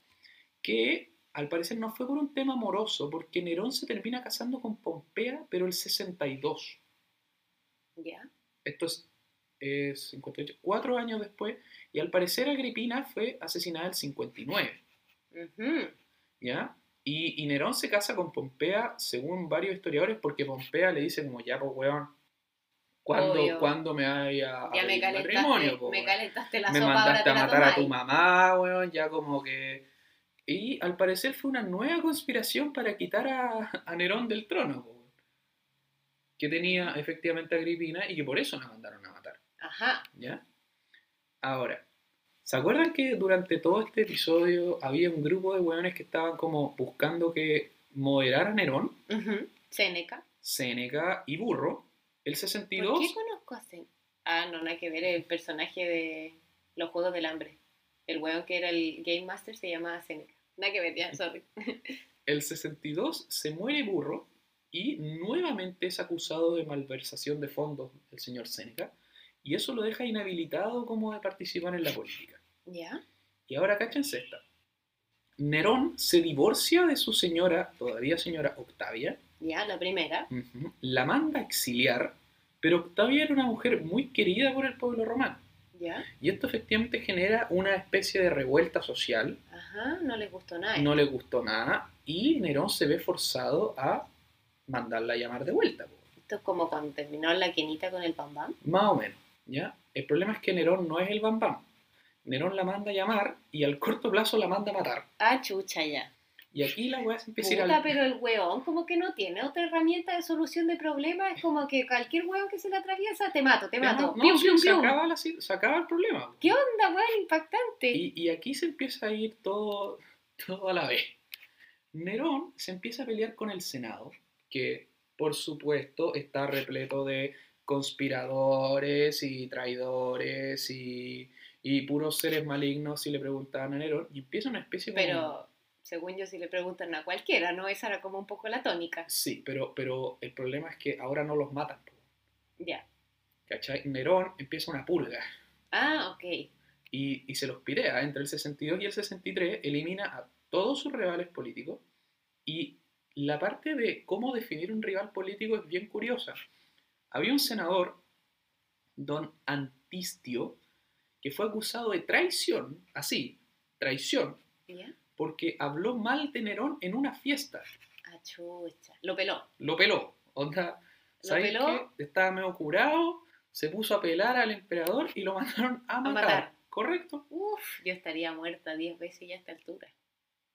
Que al parecer no fue por un tema amoroso, porque Nerón se termina casando con Pompea, pero el 62. ¿Ya? Esto es eh, 58, cuatro años después, y al parecer Agripina fue asesinada el 59, Ujú. ¿ya? Y, y Nerón se casa con Pompea, según varios historiadores, porque Pompea le dice como, ya, pues, weón, ¿cuándo, Obvio. ¿cuándo me vaya a Ya me pedir calentaste, matrimonio? po, me calentaste la me sopa, ahora mandaste te a matar a tu mamá, weón, ya como que... Y al parecer fue una nueva conspiración para quitar a, a Nerón del trono, weón. que tenía efectivamente a Agripina y que por eso la mandaron a matar. Ajá. ¿Ya? Ahora, ¿se acuerdan que durante todo este episodio había un grupo de weones que estaban como buscando que moderara a Nerón, Ujú. Séneca. Séneca y Burro? El ¿Por 62... qué conozco a Séneca? Ah, no, nada que ver, el personaje de los Juegos del Hambre. El weón que era el Game Master se llamaba Séneca. Nada que ver, ya, sorry. <laughs> El 62 se muere Burro y nuevamente es acusado de malversación de fondos el señor Séneca y eso lo deja inhabilitado como de participar en la política. ¿Ya? Y ahora cáchense esta. Nerón se divorcia de su señora, todavía señora Octavia, Ya, la primera. la manda a exiliar, pero Octavia era una mujer muy querida por el pueblo romano. ¿Ya? Y esto efectivamente genera una especie de revuelta social, Ajá, no les gustó nada. no le gustó nada, y Nerón se ve forzado a mandarla a llamar de vuelta. Esto es como cuando terminó la quenita con el Bam. Más o menos, ¿ya? El problema es que Nerón no es el Bam Bam. Nerón la manda a llamar y al corto plazo la manda a matar. Ah, chucha ya. Y aquí la weá se empieza a ir al... pero el weón como que no tiene otra herramienta de solución de problemas. Es como que cualquier weón que se le atraviesa, te mato, te mato. No, Pium, sí, pium, se, pium. acaba la si- se acaba el problema. ¿Qué onda, weón? Impactante. Y, y aquí se empieza a ir todo, todo a la vez. Nerón se empieza a pelear con el Senado, que por supuesto está repleto de conspiradores y traidores y, y puros seres malignos si le preguntaban a Nerón. Y empieza una especie como... Pero, según yo, si le preguntan a cualquiera, ¿no? Esa era como un poco la tónica. Sí, pero, pero el problema es que ahora no los matan. Ya. ¿Cachai? Nerón empieza una purga. Ah, ok. y, y se los pirea entre el 62 y el 63, elimina a todos sus rivales políticos y la parte de cómo definir un rival político es bien curiosa. Había un senador, don Antistio, que fue acusado de traición, así, traición, ¿Ya? porque habló mal de Nerón en una fiesta. Ah, chucha. Lo peló. Lo peló. Onda, ¿Lo ¿sabéis peló? qué? Estaba medio curado, se puso a pelar al emperador y lo <laughs> mandaron a matar. matar. ¿Correcto? Uf, yo estaría muerta 10 veces ya a esta altura.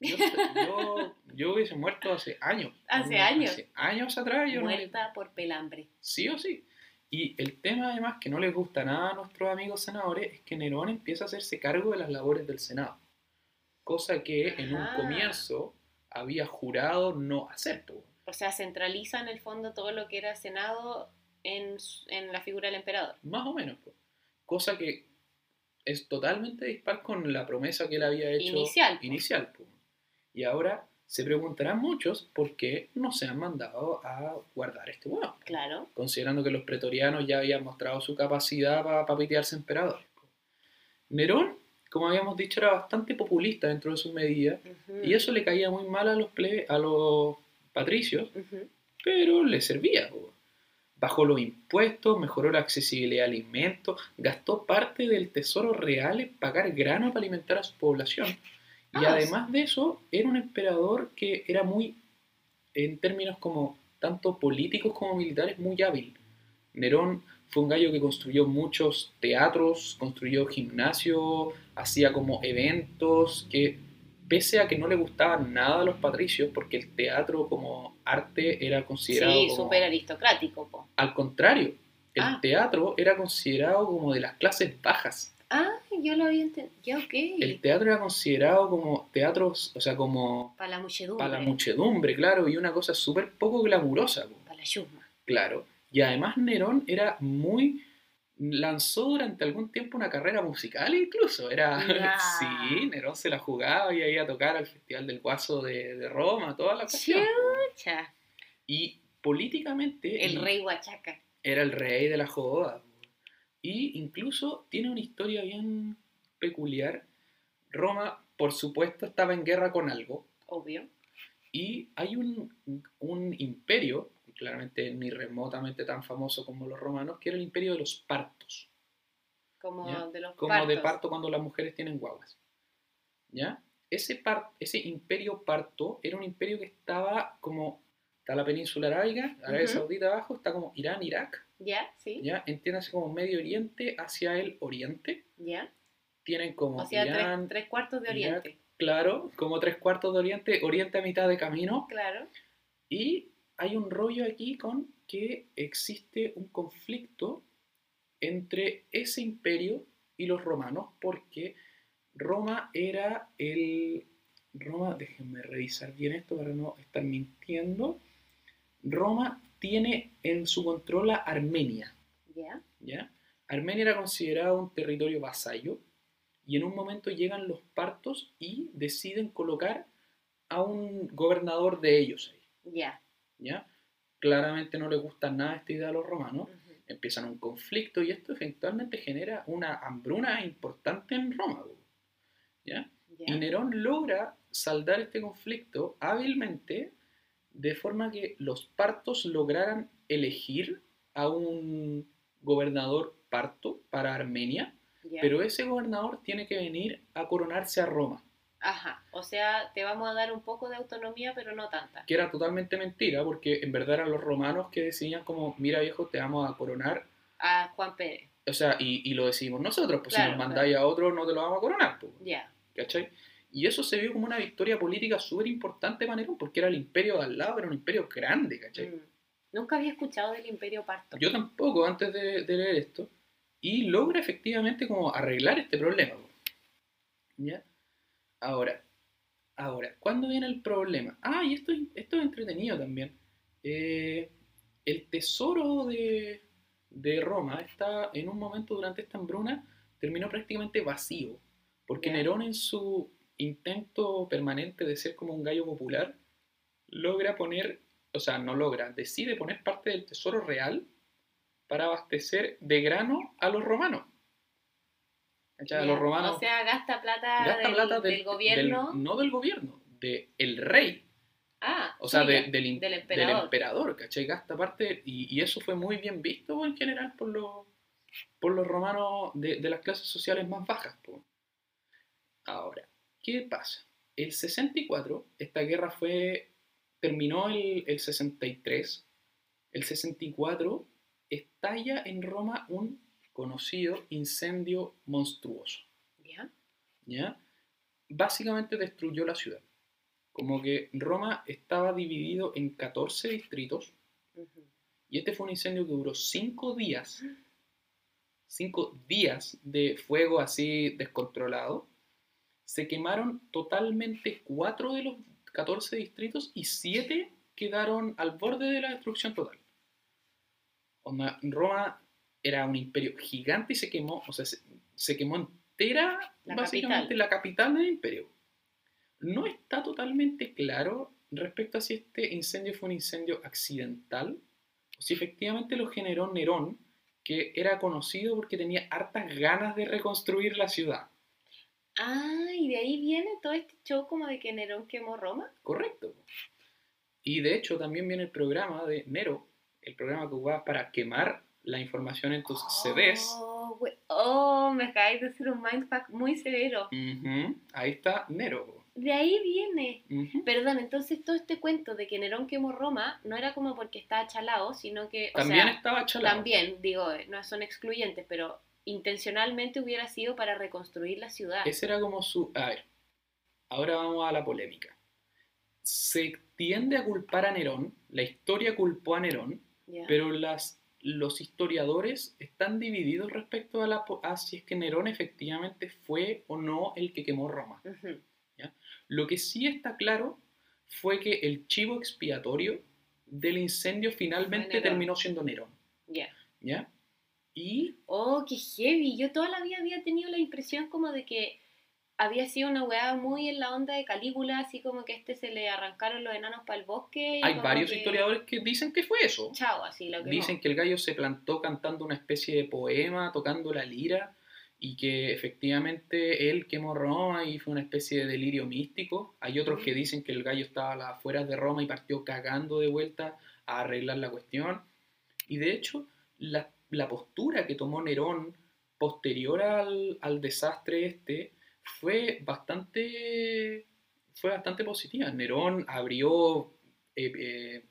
Yo, <laughs> yo, yo hubiese muerto hace años. Hace años. Hace años atrás yo no- Muerta por pelambre. sí o sí. Y el tema además que no les gusta nada a nuestros amigos senadores es que Nerón empieza a hacerse cargo de las labores del Senado. Cosa que en un comienzo había jurado no hacer. O sea, centraliza en el fondo todo lo que era Senado en, en la figura del emperador. Más o menos. po. Cosa que es totalmente dispar con la promesa que él había hecho Inicial, po. inicial, po. Y ahora se preguntarán muchos por qué no se han mandado a guardar este hueón. Claro. Considerando que los pretorianos ya habían mostrado su capacidad para papitearse emperadores. po. Nerón, como habíamos dicho, era bastante populista dentro de sus medidas. Y eso le caía muy mal a los, plebe- a los patricios, pero le servía. po. Bajó los impuestos, mejoró la accesibilidad a alimentos, gastó parte del tesoro real en pagar grano para alimentar a su población. Y además de eso, era un emperador que era muy, en términos como tanto políticos como militares, muy hábil. Nerón fue un gallo que construyó muchos teatros, construyó gimnasios, hacía como eventos que, pese a que no le gustaban nada a los patricios, porque el teatro como arte era considerado Sí, súper aristocrático, po. al contrario, el Ah. teatro era considerado como de las clases bajas. Ah, yo lo había entendido. Ya, ok. El teatro era considerado como teatros, o sea, como Para la muchedumbre. para la muchedumbre, claro, y una cosa súper poco glamurosa, Para la chusma. claro. Y además Nerón era muy... lanzó durante algún tiempo una carrera musical incluso, era... <laughs> Sí, Nerón se la jugaba y iba a tocar al Festival del Guaso de, de Roma, toda la cuestión. Chucha. Y políticamente... El rey Huachaca. era el rey de la joda. Y incluso tiene una historia bien peculiar. Roma, por supuesto, estaba en guerra con algo. Obvio. Y hay un, un imperio, claramente ni remotamente tan famoso como los romanos, que era el imperio de los partos. Como Ya, de los Como partos. de parto cuando las mujeres tienen guaguas. ¿Ya? Ese, par- ese imperio parto era un imperio que estaba como... Está la península arábiga, Arabia. Saudita abajo, está como Irán, Irak, ¿Ya? ¿Sí? ¿ya? Entiéndase como Medio Oriente hacia el Oriente. ¿Ya? Tienen como O sea, Irán, tres cuartos de. Oriente. claro, como tres cuartos de Oriente, Oriente a mitad de camino. Claro. Y hay un rollo aquí con que existe un conflicto entre ese imperio y los romanos, porque Roma era el... Roma, déjenme revisar bien esto para no estar mintiendo. Roma tiene en su control a Armenia. ¿Ya? ¿ya? Armenia era considerado un territorio vasallo y en un momento llegan los partos y deciden colocar a un gobernador de ellos ahí, Ya. ¿ya? Claramente no les gusta nada esta idea a los romanos, Ujú. empiezan un conflicto y esto eventualmente genera una hambruna importante en Roma, ¿ya? Ya. Y Nerón logra saldar este conflicto hábilmente de forma que los partos lograran elegir a un gobernador parto para Armenia, pero ese gobernador tiene que venir a coronarse a Roma, Ajá. O sea, te vamos a dar un poco de autonomía, pero no tanta. que era totalmente mentira porque en verdad eran los romanos que decían como, mira viejo, te vamos a coronar, A Juan Pérez. o sea, y, y lo decidimos nosotros, pues Claro, si nos mandáis a otro no te lo vamos a coronar, pues, Ya. ¿cachai? Y eso se vio como una victoria política súper importante para Nerón, porque era el imperio de al lado, era un imperio grande, ¿cachai? Mm. Nunca había escuchado del Imperio Parto. Yo tampoco, antes de, de leer esto, y logra efectivamente como arreglar este problema. ¿Ya? Ahora, ahora, ¿cuándo viene el problema? Ah, y esto, es- esto es entretenido también. Eh, el tesoro de, de Roma está en un momento durante esta hambruna terminó prácticamente vacío, porque. Nerón en su intento permanente de ser como un gallo popular, logra poner, o sea, no logra, decide poner parte del tesoro real para abastecer de grano a los romanos. Los romanos O sea, gasta plata, gasta del, plata del gobierno. del- no del gobierno, del rey. Ah, O sea, de- del, del del emperador. emperador, ¿cachai? Gasta parte, y, y eso fue muy bien visto en general por los, por los romanos de, de las clases sociales más bajas. po. Ahora, ¿qué pasa? El 64, esta guerra fue, terminó el, el 63, el 64 estalla en Roma un conocido incendio monstruoso. Ya. ¿ya? Básicamente destruyó la ciudad. Como que Roma estaba dividido en 14 distritos y este fue un incendio que duró 5 días. 5 días de fuego así descontrolado. Se quemaron totalmente 4 de los 14 distritos y 7 quedaron al borde de la destrucción total. Onda, Roma era un imperio gigante y se quemó, o sea, se, se quemó entera La básicamente capital. la capital del imperio. No está totalmente claro respecto a si este incendio fue un incendio accidental o si efectivamente lo generó Nerón, que era conocido porque tenía hartas ganas de reconstruir la ciudad. Ah, y de ahí viene todo este show como de que Nerón quemó Roma. Correcto. Y de hecho también viene el programa de Nero, el programa que usabas para quemar la información en tus CDs. Oh, güey. oh, me acabáis de hacer un mindfuck muy severo. Ujú, Ahí está Nero. De ahí viene. Perdón, entonces todo este cuento de que Nerón quemó Roma no era como porque estaba chalado, sino que, o También sea, estaba chalado. también, digo, eh, no son excluyentes, pero intencionalmente hubiera sido para reconstruir la ciudad. Ese era como su... A ver, ahora vamos a la polémica. Se tiende a culpar a Nerón, la historia culpó a Nerón, pero las, los historiadores están divididos respecto a, la, a si es que Nerón efectivamente fue o no el que quemó Roma. Lo que sí está claro fue que el chivo expiatorio del incendio finalmente terminó siendo Nerón. Ya. ¿Ya? Y Oh, qué heavy. Yo toda la vida había tenido la impresión como de que había sido una weá muy en la onda de Calígula, así como que a este se le arrancaron los enanos para el bosque. y hay varios que- historiadores que dicen que fue eso. Chao, así lo que Dicen que el gallo se plantó cantando una especie de poema, tocando la lira, y que efectivamente él quemó Roma y fue una especie de delirio místico. Hay otros que dicen que el gallo estaba a las afueras de Roma y partió cagando de vuelta a arreglar la cuestión. Y de hecho, la, la postura que tomó Nerón posterior al, al desastre este fue bastante, fue bastante positiva. Nerón abrió eh, eh,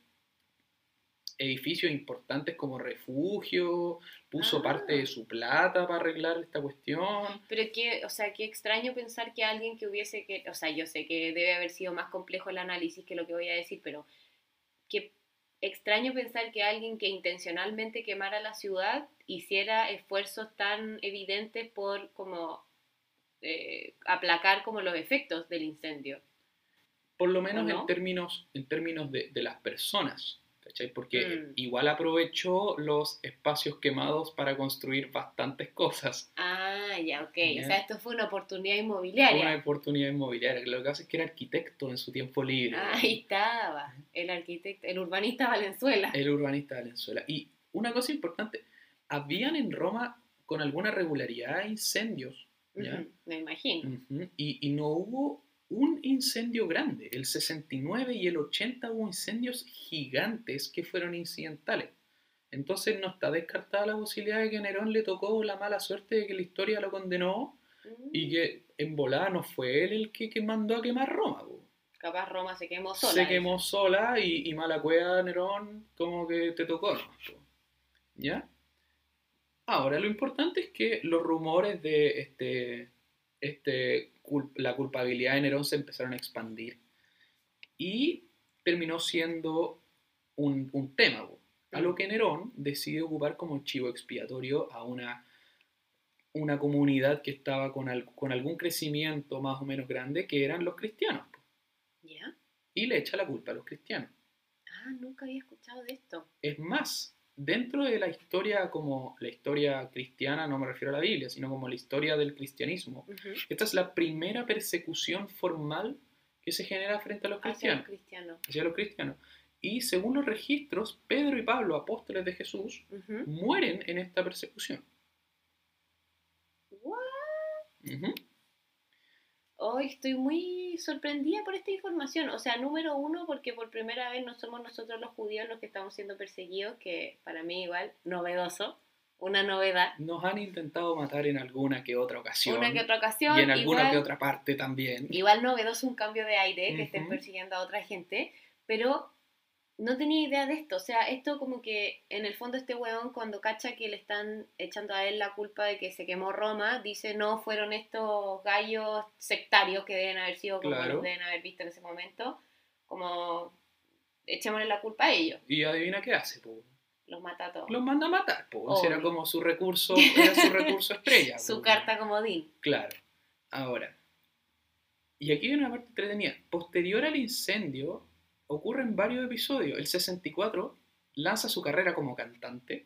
edificios importantes como refugio, puso Ah. parte de su plata para arreglar esta cuestión. Pero que, o sea, qué extraño pensar que alguien que hubiese que, o sea, yo sé que debe haber sido más complejo el análisis que lo que voy a decir, pero qué extraño pensar que alguien que intencionalmente quemara la ciudad hiciera esfuerzos tan evidentes por como eh, aplacar como los efectos del incendio. Por lo menos en términos, en términos de, de las personas. ¿cachai? Porque Mm. igual aprovechó los espacios quemados para construir bastantes cosas. Ah, ya, ok. Ya. O sea, esto fue una oportunidad inmobiliaria. Una oportunidad inmobiliaria. Lo que pasa es que era arquitecto en su tiempo libre. Ahí estaba, el arquitecto, el urbanista Valenzuela. El urbanista Valenzuela. Y una cosa importante, habían en Roma con alguna regularidad incendios. ¿ya? Ujú, me imagino. Ujú, Y, y no hubo un incendio grande. El 69 y el 80 hubo incendios gigantes que fueron incidentales. Entonces no está descartada la posibilidad de que a Nerón le tocó la mala suerte de que la historia lo condenó y Mm, que en volada no fue él el que, que mandó a quemar Roma. po. Capaz Roma se quemó sola. Se quemó sola y, y mala cueva Nerón como que te tocó. po. ¿Ya? Ahora, lo importante es que los rumores de este, este, cul- la culpabilidad de Nerón se empezaron a expandir y terminó siendo un, un tema, po. A lo que Nerón decide ocupar como chivo expiatorio a una, una comunidad que estaba con, al- con algún crecimiento más o menos grande, que eran los cristianos. ¿Ya? y le echa la culpa a los cristianos. Ah, nunca había escuchado de esto. Es más, dentro de la historia como la historia cristiana, no me refiero a la Biblia, sino como la historia del cristianismo, Ujú. esta es la primera persecución formal que se genera frente a los Hacia cristianos, los cristianos. hacia los cristianos. Y según los registros, Pedro y Pablo, apóstoles de Jesús, mueren en esta persecución. What? Ujú. Hoy estoy muy sorprendida por esta información. O sea, número uno, porque por primera vez no somos nosotros los judíos los que estamos siendo perseguidos, que para mí igual, novedoso, una novedad. Nos han intentado matar en alguna que otra ocasión Una que otra ocasión. y en alguna igual, que otra parte también. Igual novedoso un cambio de aire, que estén persiguiendo a otra gente, pero no tenía idea de esto. O sea, esto como que en el fondo este huevón cuando cacha que le están echando a él la culpa de que se quemó Roma, dice no, fueron estos gallos sectarios que deben haber sido como Claro. los deben haber visto en ese momento, como echémosle la culpa a ellos, Y adivina qué hace, po. los mata a todos. los manda a matar, po. Era como su recurso, <laughs> era su recurso estrella. Su po. carta comodín. Claro. Ahora. Y aquí hay una parte entretenida. Posterior al incendio, ocurre en varios episodios. El 64 lanza su carrera como cantante.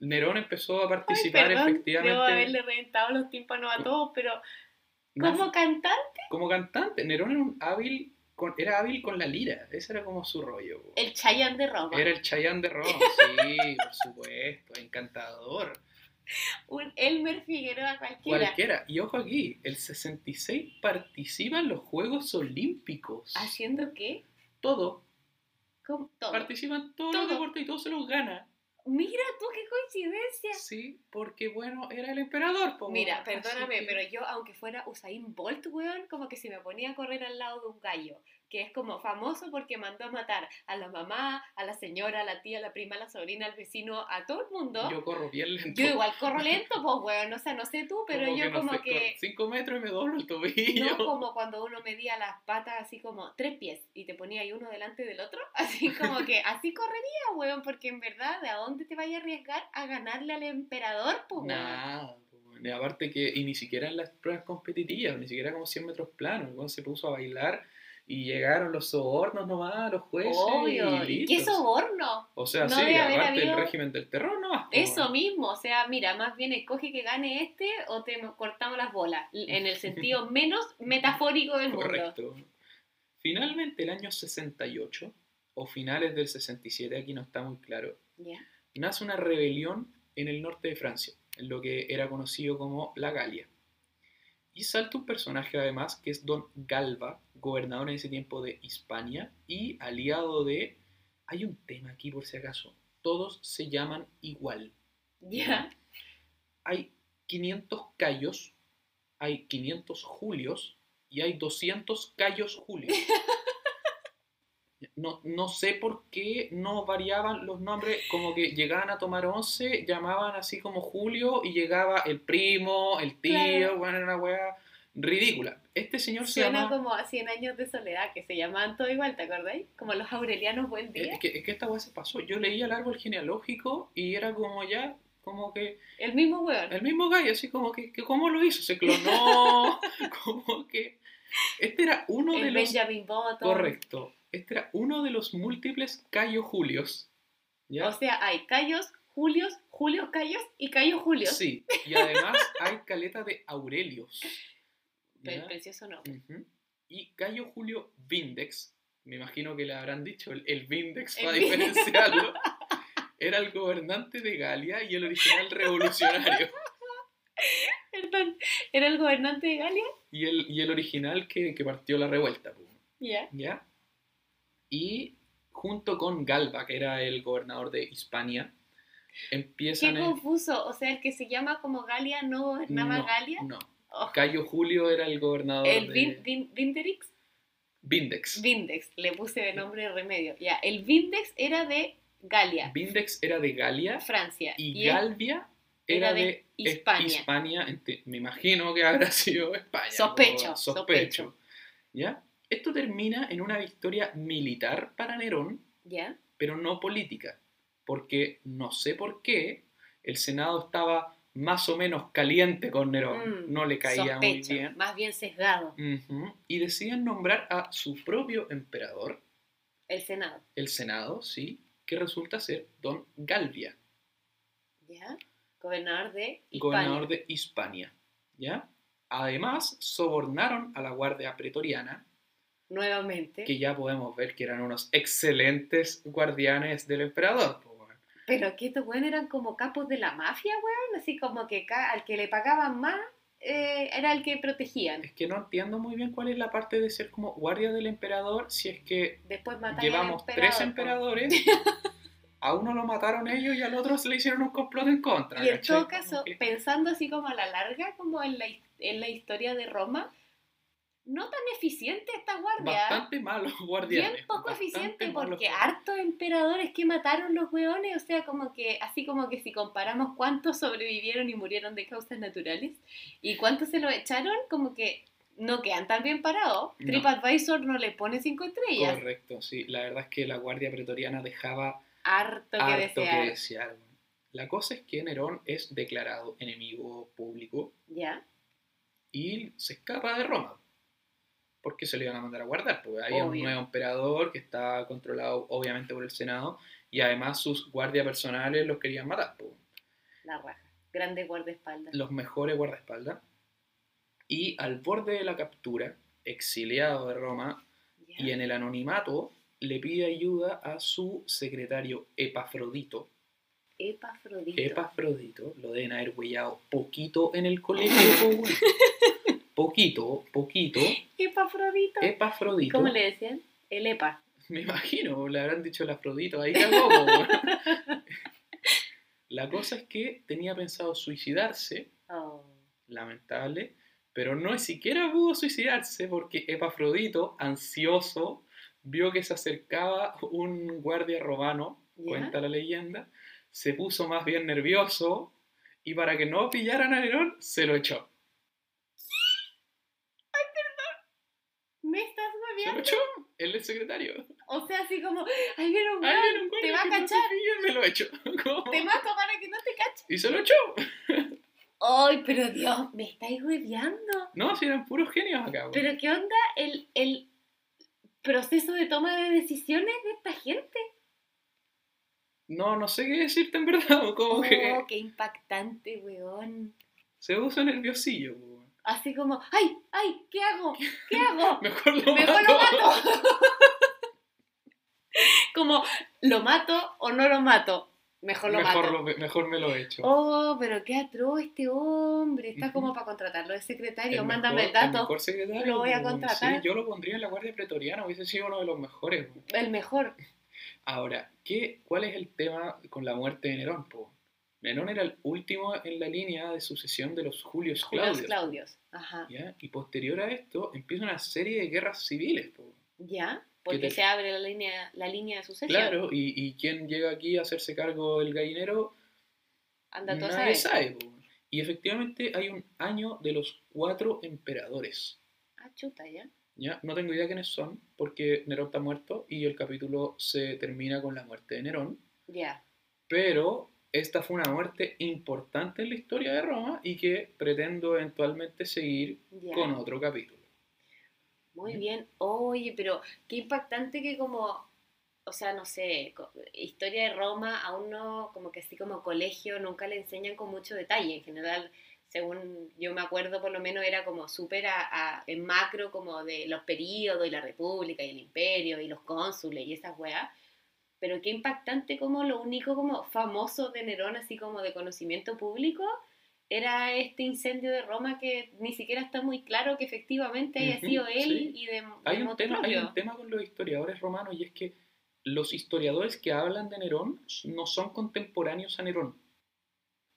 Nerón empezó a Ay, participar perdón, efectivamente Debo haberle reventado los tímpanos a todos, pero ¿cómo cantante? como cantante. Nerón era, un hábil con, era hábil con la lira. Ese era como su rollo. El Chayanne de Roma. Era el Chayanne de Roma, sí, por supuesto, encantador. <laughs> Un Elmer Figueroa cualquiera. Cualquiera. Y ojo aquí, el 66 participa en los Juegos Olímpicos. ¿Haciendo qué? Todo. ¿Cómo? Todo. Participan todos los deportes y todos se los gana. Mira tú, qué coincidencia. Sí, porque bueno, era el emperador. po, Mira, perdóname, que- pero yo, aunque fuera Usain Bolt, weón, como que si me ponía a correr al lado de un gallo, que es como famoso porque mandó a matar a la mamá, a la señora, a la tía, a la prima, a la sobrina, al vecino, a todo el mundo. Yo corro bien lento. Yo igual corro lento, pues, weón, o sea, no sé tú, <laughs> pero yo no como sé, que... cinco metros y me doblo el tobillo. No como cuando uno medía las patas así como tres pies y te ponía ahí uno delante del otro, <laughs> así como que así correría, weón, porque en verdad, ¿de a dónde te vayas a arriesgar a ganarle al emperador, pues? Nada. aparte que, y ni siquiera en las pruebas competitivas, ni siquiera como 100 metros planos. Cuando se puso a bailar y llegaron los sobornos nomás, los jueces. Obvio, y ¿y qué soborno? O sea, No sí, debe haber aparte habido- régimen del terror po, Eso mismo, o sea, mira, más bien escoge que gane este o te cortamos las bolas, en el sentido <laughs> menos metafórico del mundo. Correcto. Finalmente, el año 68, o finales del 67, aquí no está muy claro, nace una rebelión en el norte de Francia, en lo que era conocido como la Galia. Y salta un personaje además que es Don Galba, gobernador en ese tiempo de Hispania y aliado de... Hay un tema aquí por si acaso. Todos se llaman igual. Ya. Hay 500 callos, hay 500 julios y hay 200 callos julios. <laughs> No, no sé por qué no variaban los nombres, como que llegaban a tomar 11, llamaban así como Julio y llegaba el primo, el tío, Claro. bueno, era una wea ridícula. Este señor se Suena llama... como a 100 años de soledad, que se llamaban todo igual, ¿te acordáis? Como los aurelianos buen día. Es que, es que esta wea se pasó. Yo leía el árbol genealógico y era como ya, como que El mismo weón. el mismo gallo, así como que, que ¿cómo lo hizo? Se clonó, <laughs> como que... Este era uno de El los... Benjamin Button. Correcto. Este era uno de los múltiples Cayo Julios. ¿Ya? O sea, hay Cayos, Julios, Julios Cayos y Cayo Julios. Sí, y además <laughs> hay caleta de Aurelios. ¿ya? Precioso nombre. Y Cayo Julio Vindex, me imagino que le habrán dicho el, el Vindex El para diferenciarlo, <laughs> era el gobernante de Galia y el original revolucionario. <laughs> Perdón, ¿era el gobernante de Galia? Y el, y el original que, que partió la revuelta. Ya. ¿Ya? Y junto con Galba, que era el gobernador de Hispania, Qué empiezan... en- confuso. O sea, el que se llama como Galia no gobernaba No, Galia. No. Oh, Cayo Julio era el gobernador el de Vin, Vin- Vinderix. Vindex. Vindex, le puse de nombre de remedio. Ya, el Vindex era de Galia, Vindex era de Galia Francia. y él- Galvia era, era de de, Hispania. Me imagino que habrá <laughs> sido España. Sospecho, po, sospecho. ¿Ya? Esto termina en una victoria militar para Nerón, pero no política, porque no sé por qué el Senado estaba más o menos caliente con Nerón, Mm, no le caía muy bien. más bien sesgado. Y deciden nombrar a su propio emperador, El Senado. el Senado, sí, que resulta ser Don Galvia, ¿Ya? Gobernador de Hispania. gobernador de Hispania. ¿ya? Además, sobornaron a la Guardia Pretoriana, Nuevamente. que ya podemos ver que eran unos excelentes guardianes del emperador. weón. Pero que estos weones eran como capos de la mafia, weón. Así como que al que le pagaban más eh, era el que protegían. Es que no entiendo muy bien cuál es la parte de ser como guardia del emperador si es que Después llevamos tres emperadores. <laughs> A uno lo mataron ellos y al otro se le hicieron un complot en contra. Y en todo caso, que- pensando así como a la larga, como en la, en la historia de Roma, no tan eficiente esta guardia. Bastante malos <laughs> guardianes. Bien poco eficiente malos porque guardianes. hartos emperadores que mataron los weones, o sea, como que, así como que si comparamos cuántos sobrevivieron y murieron de causas naturales y cuántos se lo echaron, como que no quedan tan bien parados. No. TripAdvisor no le pone cinco estrellas. Correcto, sí. La verdad es que la guardia pretoriana dejaba Harto que harto desear. que desear. La cosa es que Nerón es declarado enemigo público ¿Ya? y se escapa de Roma. Porque se lo iban a mandar a guardar, porque había un Obvio. nuevo emperador que estaba controlado obviamente por el Senado y además sus guardias personales los querían matar, pues, La raja. Grande guardaespaldas. los mejores guardaespaldas. Y al borde de la captura, exiliado de Roma y en el anonimato, le pide ayuda a su secretario Epafrodito. Epafrodito. Epafrodito, lo deben haber huellado poquito en el colegio. <laughs> poquito, poquito. Epafrodito. Epafrodito. ¿Cómo le decían? El Epa. Me imagino, le habrán dicho el Afrodito, ahí cagó. <laughs> La cosa es que tenía pensado suicidarse, Oh. lamentable, pero no siquiera pudo suicidarse porque Epafrodito, ansioso, vio que se acercaba un guardia romano, ¿Ya? cuenta la leyenda, se puso más bien nervioso y para que no pillaran a Nerón, se lo echó. ¿Me hueveando? echó, él es secretario. O sea, así como, ay, viene un weón, te va a no cachar. pille, me lo echo. <laughs> ¿Cómo? Te mato para que no te cache. Y se lo echó. Ay, pero Dios, me estáis hueveando. No, si eran puros genios acá. Pero ¿qué onda el, el proceso de toma de decisiones de esta gente? No, no sé qué decirte en verdad, <laughs> como Oh, que qué impactante, weón. se puso nerviosillo. weón. Así como, ay, ay, ¿qué hago? ¿Qué <laughs> hago? Mejor lo Mejor mato. lo mato. <laughs> como, ¿lo mato o no lo mato? Mejor lo mejor, mato. lo- mejor me lo echo. Oh, pero qué atroz este hombre. Está como para contratarlo de secretario. El Mándame mejor- el dato. mejor secretario, Lo voy a contratar. Sí, yo lo pondría en la Guardia Pretoriana, hubiese sido uno de los mejores. El mejor. Ahora, ¿qué, ¿cuál es el tema con la muerte de Nerón? po? Nerón era el último en la línea de sucesión de los Julios Julios Claudios. Claudios. Ajá. ¿ya? Y posterior a esto empieza una serie de guerras civiles. po. ¿Ya? Porque te- se abre la línea, la línea de sucesión. Claro, y, y quién llega aquí a hacerse cargo del gallinero, Anda todo nadie sabe. sabe. po. Y efectivamente hay un año de los cuatro emperadores. Ah, chuta, ¿ya? ¿ya? No tengo idea quiénes son, porque Nerón está muerto y el capítulo se termina con la muerte de Nerón. Ya. Pero esta fue una muerte importante en la historia de Roma y que pretendo eventualmente seguir con otro capítulo. Muy bien. Oye, pero qué impactante que como, o sea, no sé, historia de Roma a uno como que así como colegio nunca le enseñan con mucho detalle. En general, según yo me acuerdo, por lo menos era como súper a- a- en macro como de los periodos y la república y el imperio y los cónsules y esas weas. Pero qué impactante como lo único como famoso de Nerón, así como de conocimiento público, era este incendio de Roma que ni siquiera está muy claro que efectivamente haya sido él sí. y de, Hay un, tema, hay un tema con los historiadores romanos y es que los historiadores que hablan de Nerón no son contemporáneos a Nerón.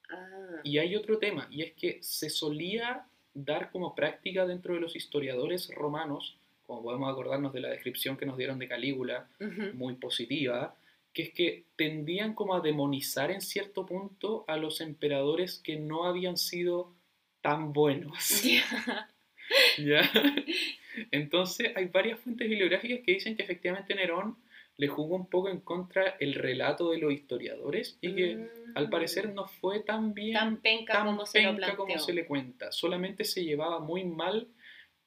Ah, Y hay otro tema, y es que se solía dar como práctica dentro de los historiadores romanos, como podemos acordarnos de la descripción que nos dieron de Calígula, ujú. muy positiva, que es que tendían como a demonizar en cierto punto a los emperadores que no habían sido tan buenos. <laughs> Ya. ¿Ya? Entonces hay varias fuentes bibliográficas que dicen que efectivamente Nerón le jugó un poco en contra el relato de los historiadores y que al parecer no fue tan bien Mm. tan penca tan como se lo penca como se le cuenta. Solamente se llevaba muy mal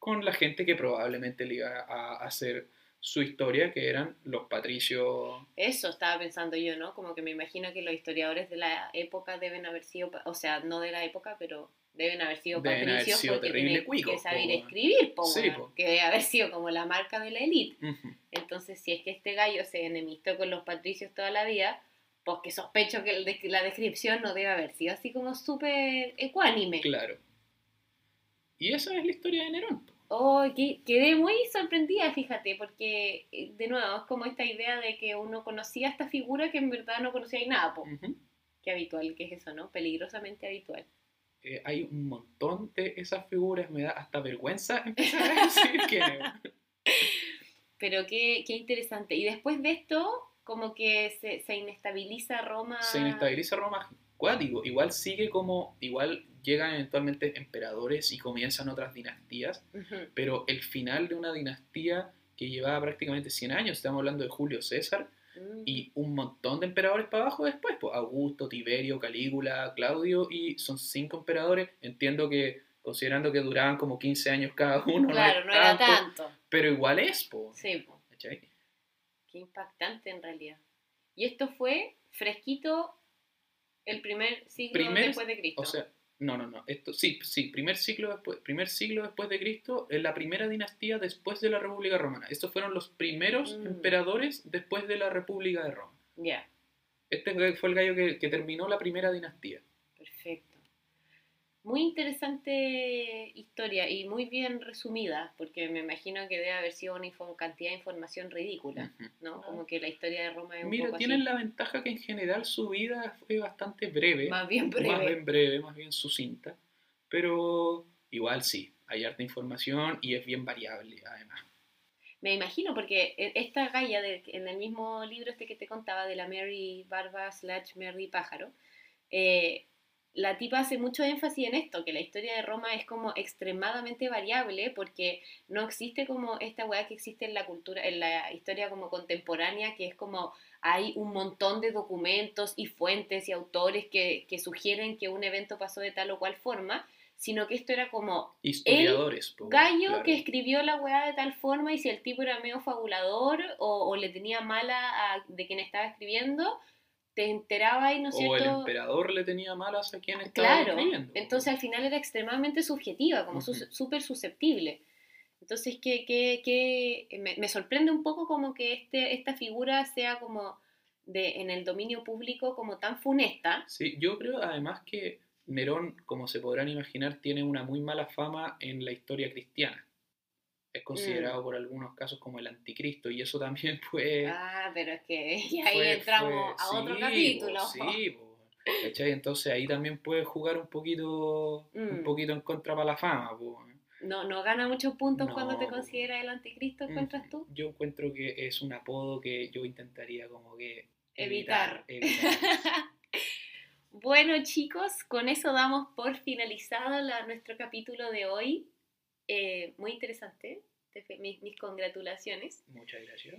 con la gente que probablemente le iba a hacer su historia, que eran los patricios. Eso estaba pensando yo, ¿no? Como que me imagino que los historiadores de la época deben haber sido, o sea, no de la época, pero deben haber sido Deben haber patricios sido porque tienen que saber po, escribir, po, Sí, po. que debe haber sido como la marca de la élite. Entonces, si es que este gallo se enemistó con los patricios toda la vida, pues que sospecho que la descripción no debe haber sido así como súper ecuánime. Claro. Y esa es la historia de Nerón. Oh, que- quedé muy sorprendida, fíjate, porque eh, de nuevo es como esta idea de que uno conocía esta figura que en verdad no conocía y nada, po. Ujú. Qué habitual que es eso, ¿no? Peligrosamente habitual. Eh, hay un montón de esas figuras, me da hasta vergüenza <laughs> empezar a decir que <laughs> Pero qué, qué interesante. Y después de esto, como que se, se inestabiliza Roma. se inestabiliza Roma cuático. Igual sigue como, igual llegan eventualmente emperadores y comienzan otras dinastías, pero el final de una dinastía que llevaba prácticamente 100 años, estamos hablando de Julio César, Mm. y un montón de emperadores para abajo después, pues Augusto, Tiberio, Calígula, Claudio, y son cinco emperadores. Entiendo que considerando que duraban como 15 años cada uno. claro, no era tanto, tanto. Pero igual es, po. Sí, po. ¿cachai? Qué impactante en realidad. Y esto fue fresquito el primer siglo Primer- después de Cristo. O sea, no, no, no. Esto, sí, sí, primer siglo después, primer siglo después de Cristo, es la primera dinastía después de la República Romana. Estos fueron los primeros Mm. emperadores después de la República de Roma. ya, Este fue el gallo que, que terminó la primera dinastía. Muy interesante historia y muy bien resumida, porque me imagino que debe haber sido una cantidad de información ridícula. ¿no? Como que la historia de Roma es un Mira, poco tienen así. la ventaja que en general su vida fue bastante breve. Más bien Más breve. bien breve, más bien sucinta. Pero igual sí, hay harta información y es bien variable además. Me imagino, porque e- esta galla de- en el mismo libro este que te contaba de la Mary Barba slash Mary Pájaro, eh, la tipa hace mucho énfasis en esto, que la historia de Roma es como extremadamente variable porque no existe como esta weá que existe en la cultura, en la historia como contemporánea, que es como hay un montón de documentos y fuentes y autores que, que sugieren que un evento pasó de tal o cual forma, sino que esto era como Historiadores. po, gallo claro. que escribió la weá de tal forma y si el tipo era medio fabulador o, o le tenía mala a, de quien estaba escribiendo, te enteraba y no es O el cierto. emperador le tenía malas a quien estaba Claro, escribiendo. entonces al final era extremadamente subjetiva, como su- Ujú. súper susceptible. Entonces que, que, que me, me sorprende un poco como que este, esta figura sea como de, en el dominio público como tan funesta. Sí, yo creo además que Nerón, como se podrán imaginar, tiene una muy mala fama en la historia cristiana. Es considerado Mm. por algunos casos como el anticristo y eso también <laughs> fue... Ah, pero es que <laughs> y ahí fue- entramos fue- a otro sí, capítulo. po, sí, po, <laughs> ¿cachai? Entonces ahí también puede jugar un poquito, un Mm. poquito en contra para la fama. po. No, no gana muchos puntos No, cuando te consideras el anticristo, ¿encuentras tú? Yo encuentro que es un apodo que yo intentaría como que Evitar. evitar. Bueno chicos, con eso damos por finalizado la- nuestro capítulo de hoy. Eh, muy interesante, mis, mis congratulaciones. Muchas gracias.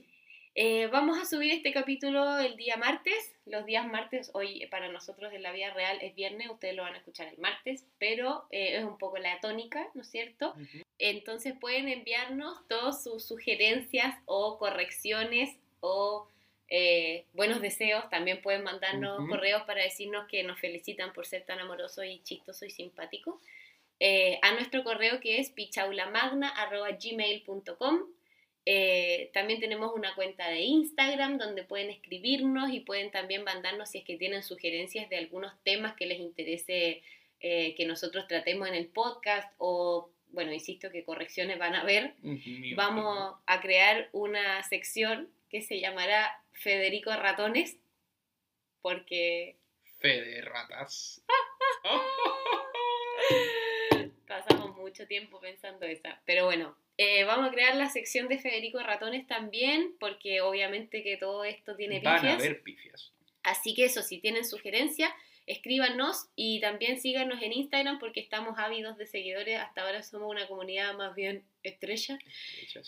Eh, vamos a subir este capítulo el día martes. Los días martes, hoy eh, para nosotros en la vida real es viernes, ustedes lo van a escuchar el martes, pero eh, es un poco la tónica, ¿no es cierto? Entonces pueden enviarnos todas sus sugerencias o correcciones o eh, buenos deseos. También pueden mandarnos correos para decirnos que nos felicitan por ser tan amorosos y chistosos y simpáticos. Eh, a nuestro correo que es pichaulamagna.gmail.com eh, también tenemos una cuenta de Instagram donde pueden escribirnos y pueden también mandarnos si es que tienen sugerencias de algunos temas que les interese eh, que nosotros tratemos en el podcast o, bueno, insisto que correcciones van a haber. Vamos a crear una sección que se llamará Federico Ratones porque Fe de ratas. <laughs> <laughs> mucho tiempo pensando esa. Pero bueno, eh, vamos a crear la sección de Federico Ratones también porque obviamente que todo esto tiene Van a pifias. haber pifias. Así que eso, si tienen sugerencias, escríbanos y también síganos en Instagram porque estamos ávidos de seguidores. Hasta ahora somos una comunidad más bien estrella.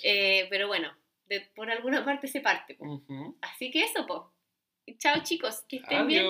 Eh, pero bueno, de- por alguna parte se parte. po. Así que eso, po. Chao chicos, que estén bien.